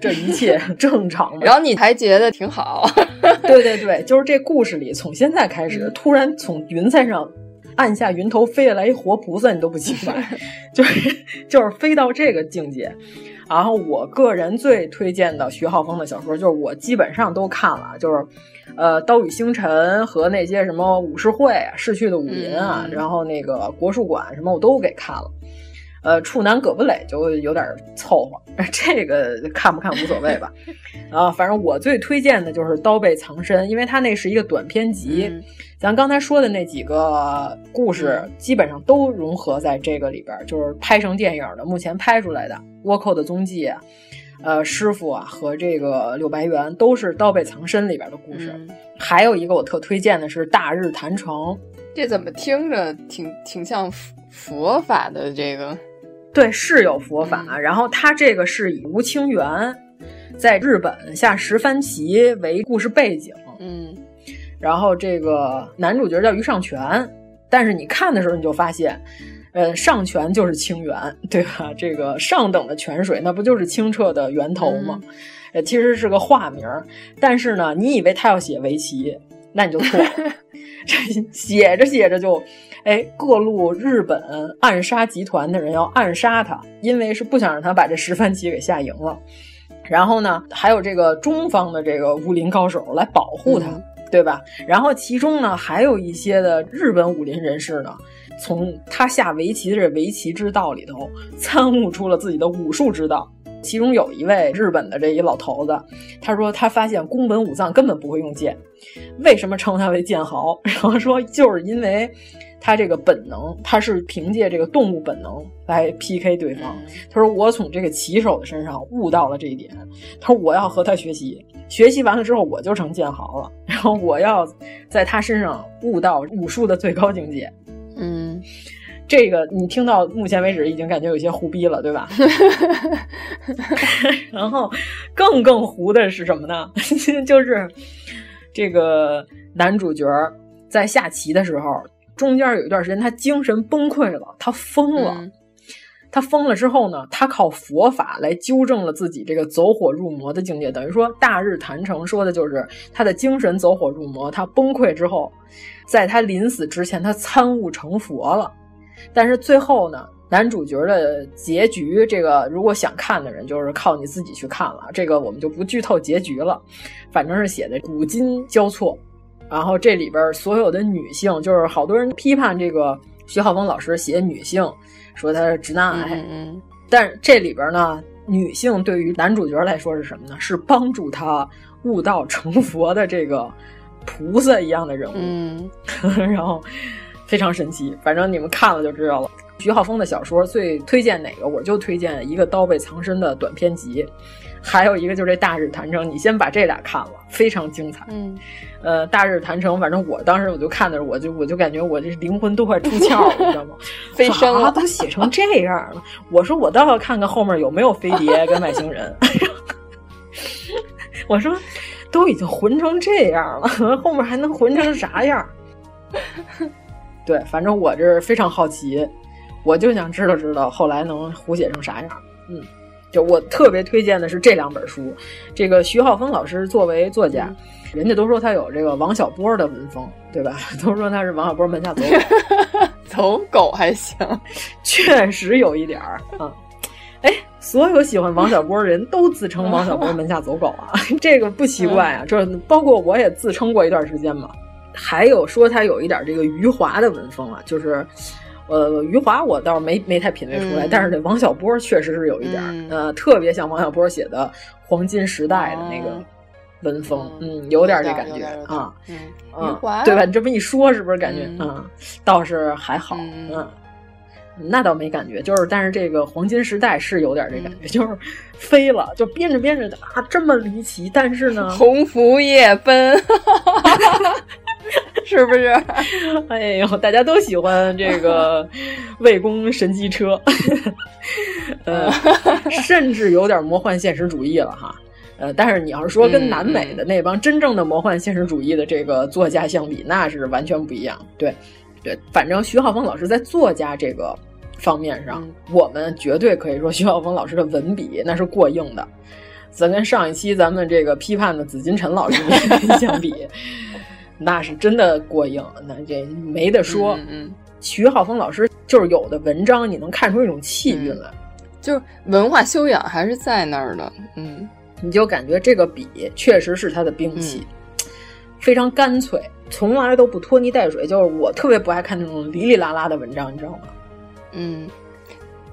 这一切 正常吗？然后你还觉得挺好，对对对，就是这故事里从现在开始，突然从云彩上按下云头飞下来一活菩萨，你都不奇怪，就是就是飞到这个境界。然后我个人最推荐的徐浩峰的小说，就是我基本上都看了，就是，呃，《刀与星辰》和那些什么武士会、啊逝去的武林啊，嗯、然后那个国术馆什么我都给看了。呃，处男葛布磊就有点凑合，这个看不看无所谓吧。啊，反正我最推荐的就是《刀背藏身》，因为它那是一个短篇集，嗯、咱刚才说的那几个故事、嗯、基本上都融合在这个里边，就是拍成电影的，目前拍出来的《倭寇的踪迹》啊，呃，师傅啊和这个柳白猿都是《刀背藏身》里边的故事。嗯、还有一个我特推荐的是《大日坛城》，这怎么听着挺挺像佛法的这个？对，是有佛法。嗯、然后他这个是以吴清源在日本下十番棋为故事背景。嗯，然后这个男主角叫于尚泉，但是你看的时候你就发现，呃，上泉就是清源，对吧？这个上等的泉水，那不就是清澈的源头吗？嗯、呃，其实是个化名。但是呢，你以为他要写围棋，那你就错了。这写着写着就。哎，各路日本暗杀集团的人要暗杀他，因为是不想让他把这十番棋给下赢了。然后呢，还有这个中方的这个武林高手来保护他，嗯、对吧？然后其中呢，还有一些的日本武林人士呢，从他下围棋的这围棋之道里头参悟出了自己的武术之道。其中有一位日本的这一老头子，他说他发现宫本武藏根本不会用剑，为什么称他为剑豪？然后说就是因为。他这个本能，他是凭借这个动物本能来 PK 对方。他说：“我从这个棋手的身上悟到了这一点。他说我要和他学习，学习完了之后我就成剑豪了。然后我要在他身上悟到武术的最高境界。”嗯，这个你听到目前为止已经感觉有些胡逼了，对吧？然后更更胡的是什么呢？就是这个男主角在下棋的时候。中间有一段时间，他精神崩溃了，他疯了。嗯、他疯了之后呢，他靠佛法来纠正了自己这个走火入魔的境界。等于说，《大日坛城》说的就是他的精神走火入魔。他崩溃之后，在他临死之前，他参悟成佛了。但是最后呢，男主角的结局，这个如果想看的人，就是靠你自己去看了。这个我们就不剧透结局了，反正是写的古今交错。然后这里边所有的女性，就是好多人批判这个徐浩峰老师写女性，说他是直男癌。嗯，但是这里边呢，女性对于男主角来说是什么呢？是帮助他悟道成佛的这个菩萨一样的人物。嗯，然后非常神奇，反正你们看了就知道了。徐浩峰的小说最推荐哪个？我就推荐一个《刀背藏身》的短篇集。还有一个就是这《大日坛城》，你先把这俩看了，非常精彩。嗯，呃，《大日坛城》，反正我当时我就看的时候，我就我就感觉我这灵魂都快出窍了，你知道吗？飞升了，都写成这样了。我说我倒要看看后面有没有飞碟跟外星人。我说都已经混成这样了，后面还能混成啥样？对，反正我这非常好奇，我就想知道知道后来能胡写成啥样。嗯。就我特别推荐的是这两本书，这个徐浩峰老师作为作家，嗯、人家都说他有这个王小波的文风，对吧？都说他是王小波门下走狗，走狗还行，确实有一点儿啊。哎，所有喜欢王小波的人都自称王小波门下走狗啊，这个不奇怪啊。这包括我也自称过一段时间嘛。还有说他有一点这个余华的文风啊，就是。呃，余华我倒是没没太品味出来，嗯、但是这王小波确实是有一点，嗯、呃，特别像王小波写的《黄金时代》的那个文风，嗯，嗯有点这感觉啊，嗯，余华对吧？你这么一说，是不是感觉嗯，倒是还好，嗯，那倒没感觉，就是但是这个《黄金时代》是有点这感觉，就是飞了，就编着编着啊，这么离奇，但是呢，鸿福夜奔。是不是？哎呦，大家都喜欢这个 魏公神机车，呃，甚至有点魔幻现实主义了哈。呃，但是你要是说跟南美的那帮真正的魔幻现实主义的这个作家相比，那是完全不一样。对，对，反正徐浩峰老师在作家这个方面上，嗯、我们绝对可以说徐浩峰老师的文笔那是过硬的。咱跟上一期咱们这个批判的紫金陈老师相比。那是真的过硬，那这没得说。嗯，嗯徐浩峰老师就是有的文章，你能看出一种气韵来，嗯、就是文化修养还是在那儿的。嗯，你就感觉这个笔确实是他的兵器，嗯、非常干脆，从来都不拖泥带水。就是我特别不爱看那种哩哩啦啦的文章，你知道吗？嗯，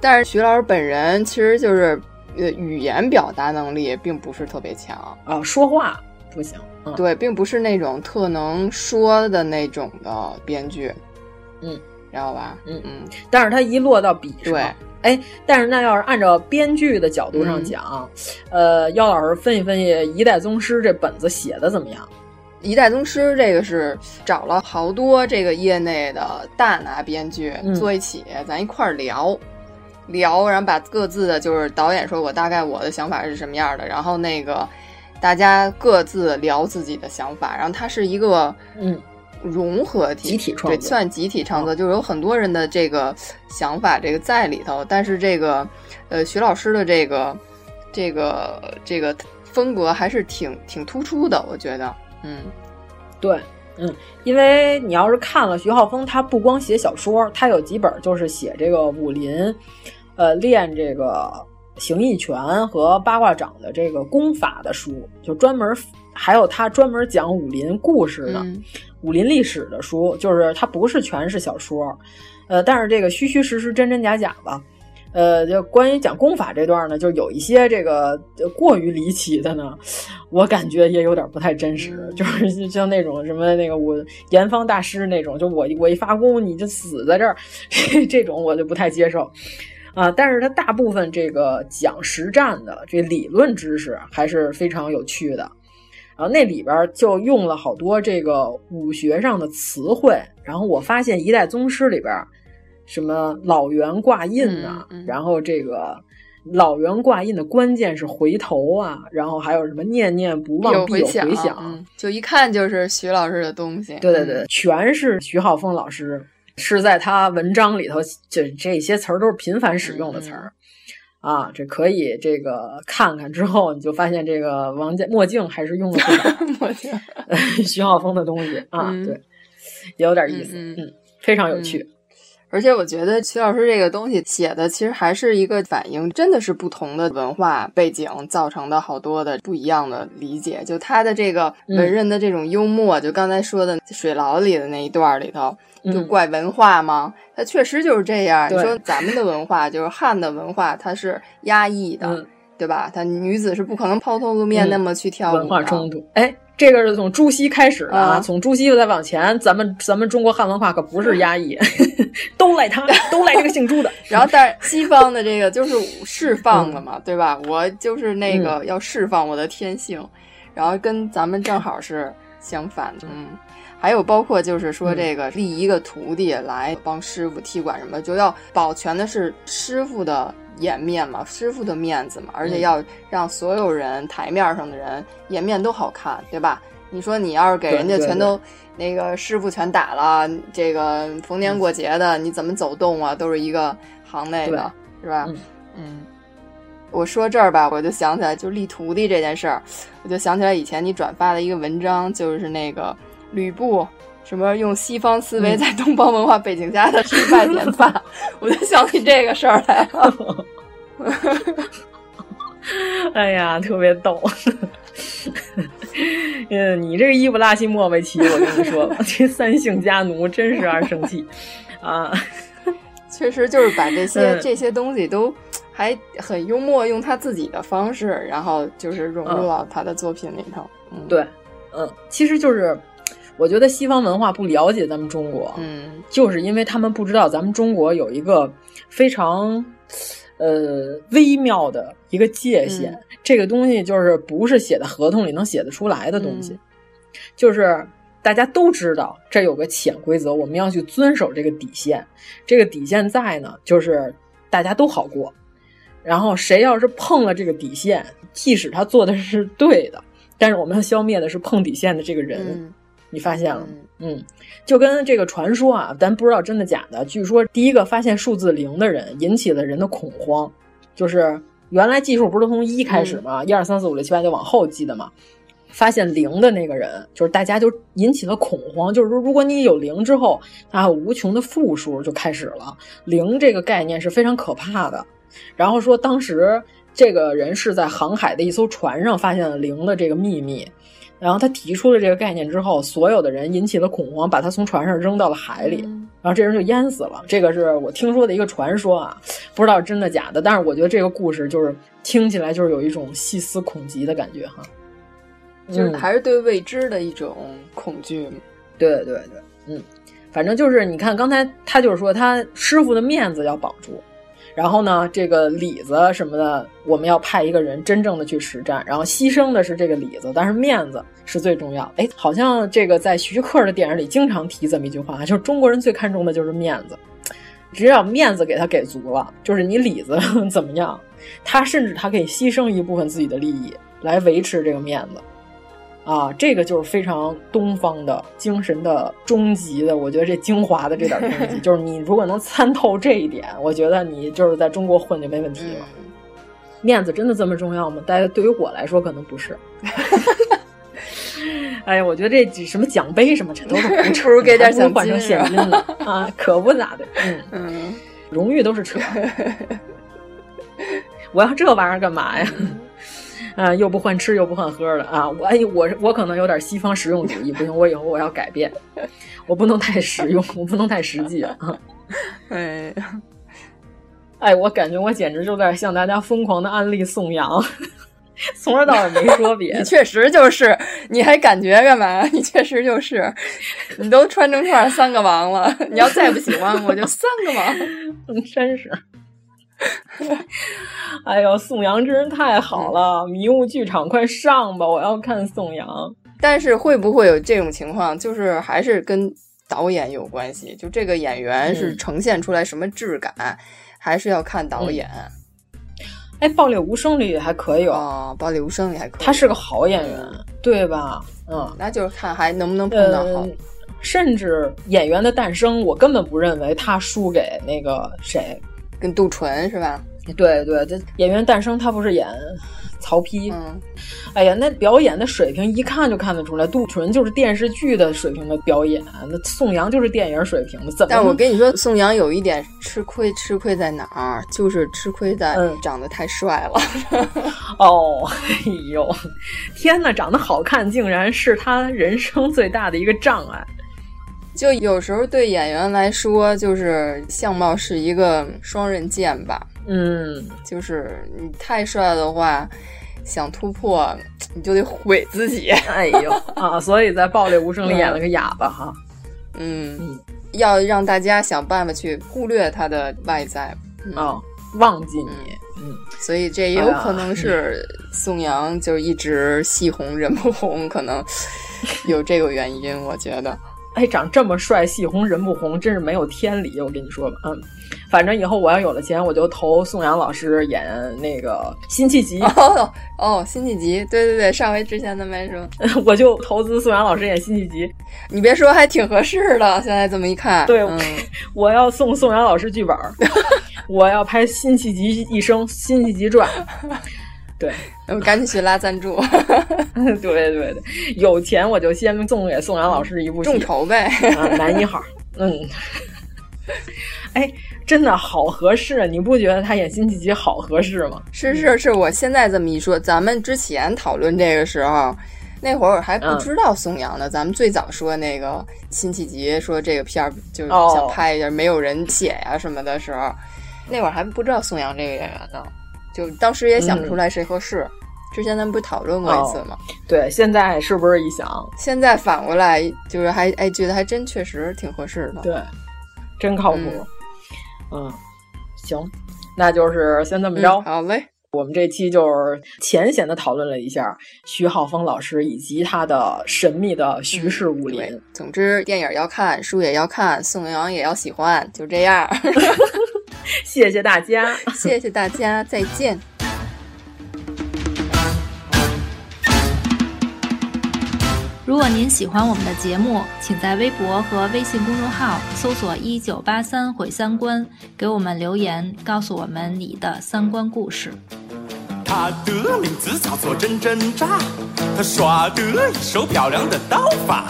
但是徐老师本人其实就是呃语言表达能力并不是特别强啊，说话不行。嗯、对，并不是那种特能说的那种的编剧，嗯，知道吧？嗯嗯。但是他一落到笔上，对，哎，但是那要是按照编剧的角度上讲，嗯、呃，姚老师分析分析《一代宗师》这本子写的怎么样？《一代宗师》这个是找了好多这个业内的大拿编剧坐一起，嗯、咱一块儿聊聊，然后把各自的就是导演说我大概我的想法是什么样的，然后那个。大家各自聊自己的想法，然后它是一个嗯融合体，集体创作，对，算集体创作，就是有很多人的这个想法这个在里头。但是这个呃徐老师的这个这个这个风格还是挺挺突出的，我觉得，嗯，对，嗯，因为你要是看了徐浩峰，他不光写小说，他有几本就是写这个武林，呃，练这个。形意拳和八卦掌的这个功法的书，就专门还有他专门讲武林故事的、嗯、武林历史的书，就是它不是全是小说，呃，但是这个虚虚实实、真真假假吧。呃，就关于讲功法这段呢，就有一些这个过于离奇的呢，我感觉也有点不太真实，嗯、就是像那种什么那个我严方大师那种，就我我一发功你就死在这儿，这种我就不太接受。啊，但是它大部分这个讲实战的这理论知识还是非常有趣的，然后那里边就用了好多这个武学上的词汇，然后我发现《一代宗师》里边什么老猿挂印啊，嗯嗯、然后这个老猿挂印的关键是回头啊，然后还有什么念念不忘必有回响，就一看就是徐老师的东西。对对对，全是徐浩峰老师。是在他文章里头，就这些词儿都是频繁使用的词儿，嗯、啊，这可以这个看看之后，你就发现这个王家墨镜还是用了不少 墨镜。徐浩峰的东西啊，嗯、对，也有点意思，嗯,嗯，非常有趣。而且我觉得徐老师这个东西写的其实还是一个反映，真的是不同的文化背景造成的好多的不一样的理解。就他的这个文人的这种幽默，嗯、就刚才说的水牢里的那一段里头，就怪文化吗？它确实就是这样。你说咱们的文化就是汉的文化，它是压抑的，嗯、对吧？他女子是不可能抛头露面那么去跳舞的。文化冲突，哎。这个是从朱熹开始的啊，从朱熹再往前，咱们咱们中国汉文化可不是压抑，都赖他，都赖这个姓朱的。然后，但是西方的这个就是释放了嘛，嗯、对吧？我就是那个要释放我的天性，嗯、然后跟咱们正好是相反的。嗯，还有包括就是说这个立一个徒弟来帮师傅踢馆什么，就要保全的是师傅的。颜面嘛，师傅的面子嘛，而且要让所有人、嗯、台面上的人颜面都好看，对吧？你说你要是给人家全都那个师傅全打了，这个逢年过节的、嗯、你怎么走动啊？都是一个行内的，是吧？嗯嗯。我说这儿吧，我就想起来，就立徒弟这件事儿，我就想起来以前你转发的一个文章，就是那个吕布。什么用西方思维在东方文化背景下的失败典范，嗯、我就想起这个事儿来了。哎呀，特别逗。嗯，你这个伊布拉希莫维奇，我跟你说，这三姓家奴真是让人生气啊！确实就是把这些、嗯、这些东西都还很幽默，用他自己的方式，然后就是融入到他的作品里头。嗯，对，嗯，其实就是。我觉得西方文化不了解咱们中国，嗯，就是因为他们不知道咱们中国有一个非常，呃，微妙的一个界限。嗯、这个东西就是不是写在合同里能写得出来的东西，嗯、就是大家都知道这有个潜规则，我们要去遵守这个底线。这个底线在呢，就是大家都好过。然后谁要是碰了这个底线，即使他做的是对的，但是我们要消灭的是碰底线的这个人。嗯你发现了，嗯，就跟这个传说啊，咱不知道真的假的。据说第一个发现数字零的人引起了人的恐慌，就是原来计数不是从一开始吗？一二三四五六七八就往后记的嘛。发现零的那个人，就是大家就引起了恐慌，就是说，如果你有零之后，啊，无穷的负数就开始了。零这个概念是非常可怕的。然后说，当时这个人是在航海的一艘船上发现了零的这个秘密。然后他提出了这个概念之后，所有的人引起了恐慌，把他从船上扔到了海里。嗯、然后这人就淹死了。这个是我听说的一个传说啊，不知道真的假的。但是我觉得这个故事就是听起来就是有一种细思恐极的感觉哈，就是还是对未知的一种恐惧。对对对，嗯，反正就是你看刚才他就是说他师傅的面子要保住。然后呢，这个里子什么的，我们要派一个人真正的去实战，然后牺牲的是这个里子，但是面子是最重要。哎，好像这个在徐克的电影里经常提这么一句话，就是中国人最看重的就是面子，只要面子给他给足了，就是你里子 怎么样，他甚至他可以牺牲一部分自己的利益来维持这个面子。啊，这个就是非常东方的精神的终极的，我觉得这精华的这点东西，就是你如果能参透这一点，我觉得你就是在中国混就没问题了。嗯、面子真的这么重要吗？但对于我来说，可能不是。哎呀，我觉得这什么奖杯什么，这都是不如给点奖换成现金了啊，可不咋的。嗯嗯，荣誉都是扯。我要这玩意儿干嘛呀？啊，又不换吃又不换喝的啊！我哎，我我可能有点西方实用主义，不行，我以后我要改变，我不能太实用，我不能太实际啊！哎，哎，我感觉我简直就在向大家疯狂的安利宋阳，从头到尾没说别的。你确实就是，你还感觉干嘛？你确实就是，你都穿成串三个王了，你要再不喜欢我就三个王，真是。哎呦，宋阳真是太好了！迷雾剧场快上吧，我要看宋阳。但是会不会有这种情况？就是还是跟导演有关系，就这个演员是呈现出来什么质感，嗯、还是要看导演。哎，《爆裂无声》里还可以哦，《暴力无声》里还可以，他是个好演员，对吧？嗯，那就是看还能不能碰到好。呃甚至演员的诞生，我根本不认为他输给那个谁。跟杜淳是吧？对对，这演员诞生他不是演曹丕？嗯，哎呀，那表演的水平一看就看得出来，杜淳就是电视剧的水平的表演，那宋阳就是电影水平的。怎么？但我跟你说，宋阳有一点吃亏，吃亏在哪儿？就是吃亏在长得太帅了。嗯、哦，哎呦，天哪，长得好看竟然是他人生最大的一个障碍。就有时候对演员来说，就是相貌是一个双刃剑吧。嗯，就是你太帅的话，想突破你就得毁自己。哎呦啊！所以在《暴力无声》里演了个哑巴哈。嗯，嗯要让大家想办法去忽略他的外在。嗯、哦，忘记你。嗯，所以这也有可能是宋阳就一直戏红人不红，可能有这个原因，我觉得。哎，长这么帅，戏红人不红，真是没有天理！我跟你说吧，嗯，反正以后我要有了钱，我就投宋阳老师演那个辛弃疾。哦哦，辛弃疾，对对对，上回之前的没说，我就投资宋阳老师演辛弃疾。你别说，还挺合适的。现在这么一看，对，嗯、我要送宋阳老师剧本，我要拍《辛弃疾一生》《辛弃疾传》。对，我们赶紧去拉赞助。对对对，有钱我就先送给宋阳老师一部，众筹呗，啊，男一号。嗯，哎，真的好合适，你不觉得他演辛弃疾好合适吗？是是是，我现在这么一说，咱们之前讨论这个时候，那会儿还不知道宋阳呢。嗯、咱们最早说那个辛弃疾，说这个片儿就是想拍一下，哦、没有人写呀什么的时候，那会儿还不知道宋阳这个演员呢。就当时也想不出来谁合适，嗯、之前咱们不是讨论过一次吗、哦？对，现在是不是一想，现在反过来就是还哎觉得还真确实挺合适的，对，真靠谱。嗯,嗯，行，那就是先这么着、嗯。好嘞，我们这期就是浅显的讨论了一下徐浩峰老师以及他的神秘的徐氏武林。嗯、总之，电影要看，书也要看，宋阳也要喜欢，就这样。谢谢大家，谢谢大家，再见。如果您喜欢我们的节目，请在微博和微信公众号搜索“一九八三毁三观”，给我们留言，告诉我们你的三观故事。他的名字叫做真真扎，他耍得一手漂亮的刀法。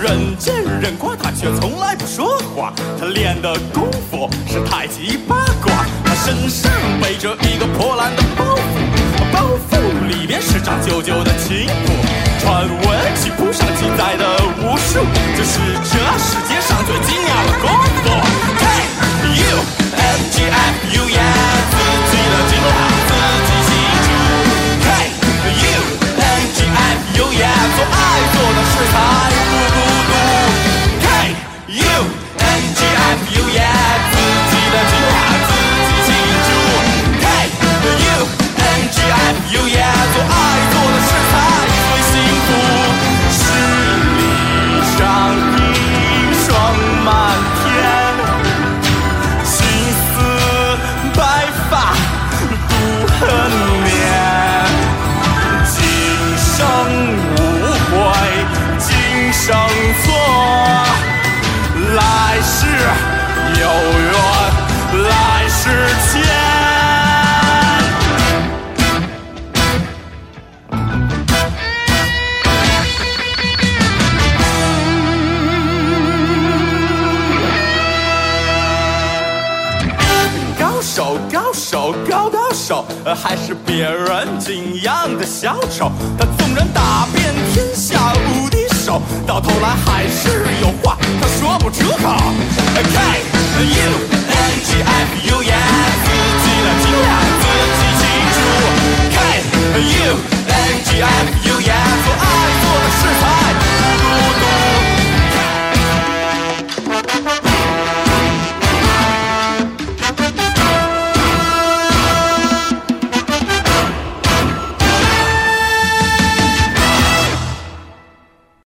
人见人夸，他却从来不说话。他练的功夫是太极八卦。他身上背着一个破烂的包袱，包袱里面是张旧旧的琴谱。传闻曲谱上记载的武术就，是这世界上最精妙的功夫。K U N G F U 呀，自己的精华自己记住。K U F U 呀，做爱做的事才不孤独。K U N G F U 呀，自己的吉他自己记住。K U N G F U 呀，做爱还是别人敬仰的小丑。他纵然打遍天下无敌手，到头来还是有话他说不出口。K U N G F U 呀，自己的精呀，自己记住。K U N G F U 呀，做爱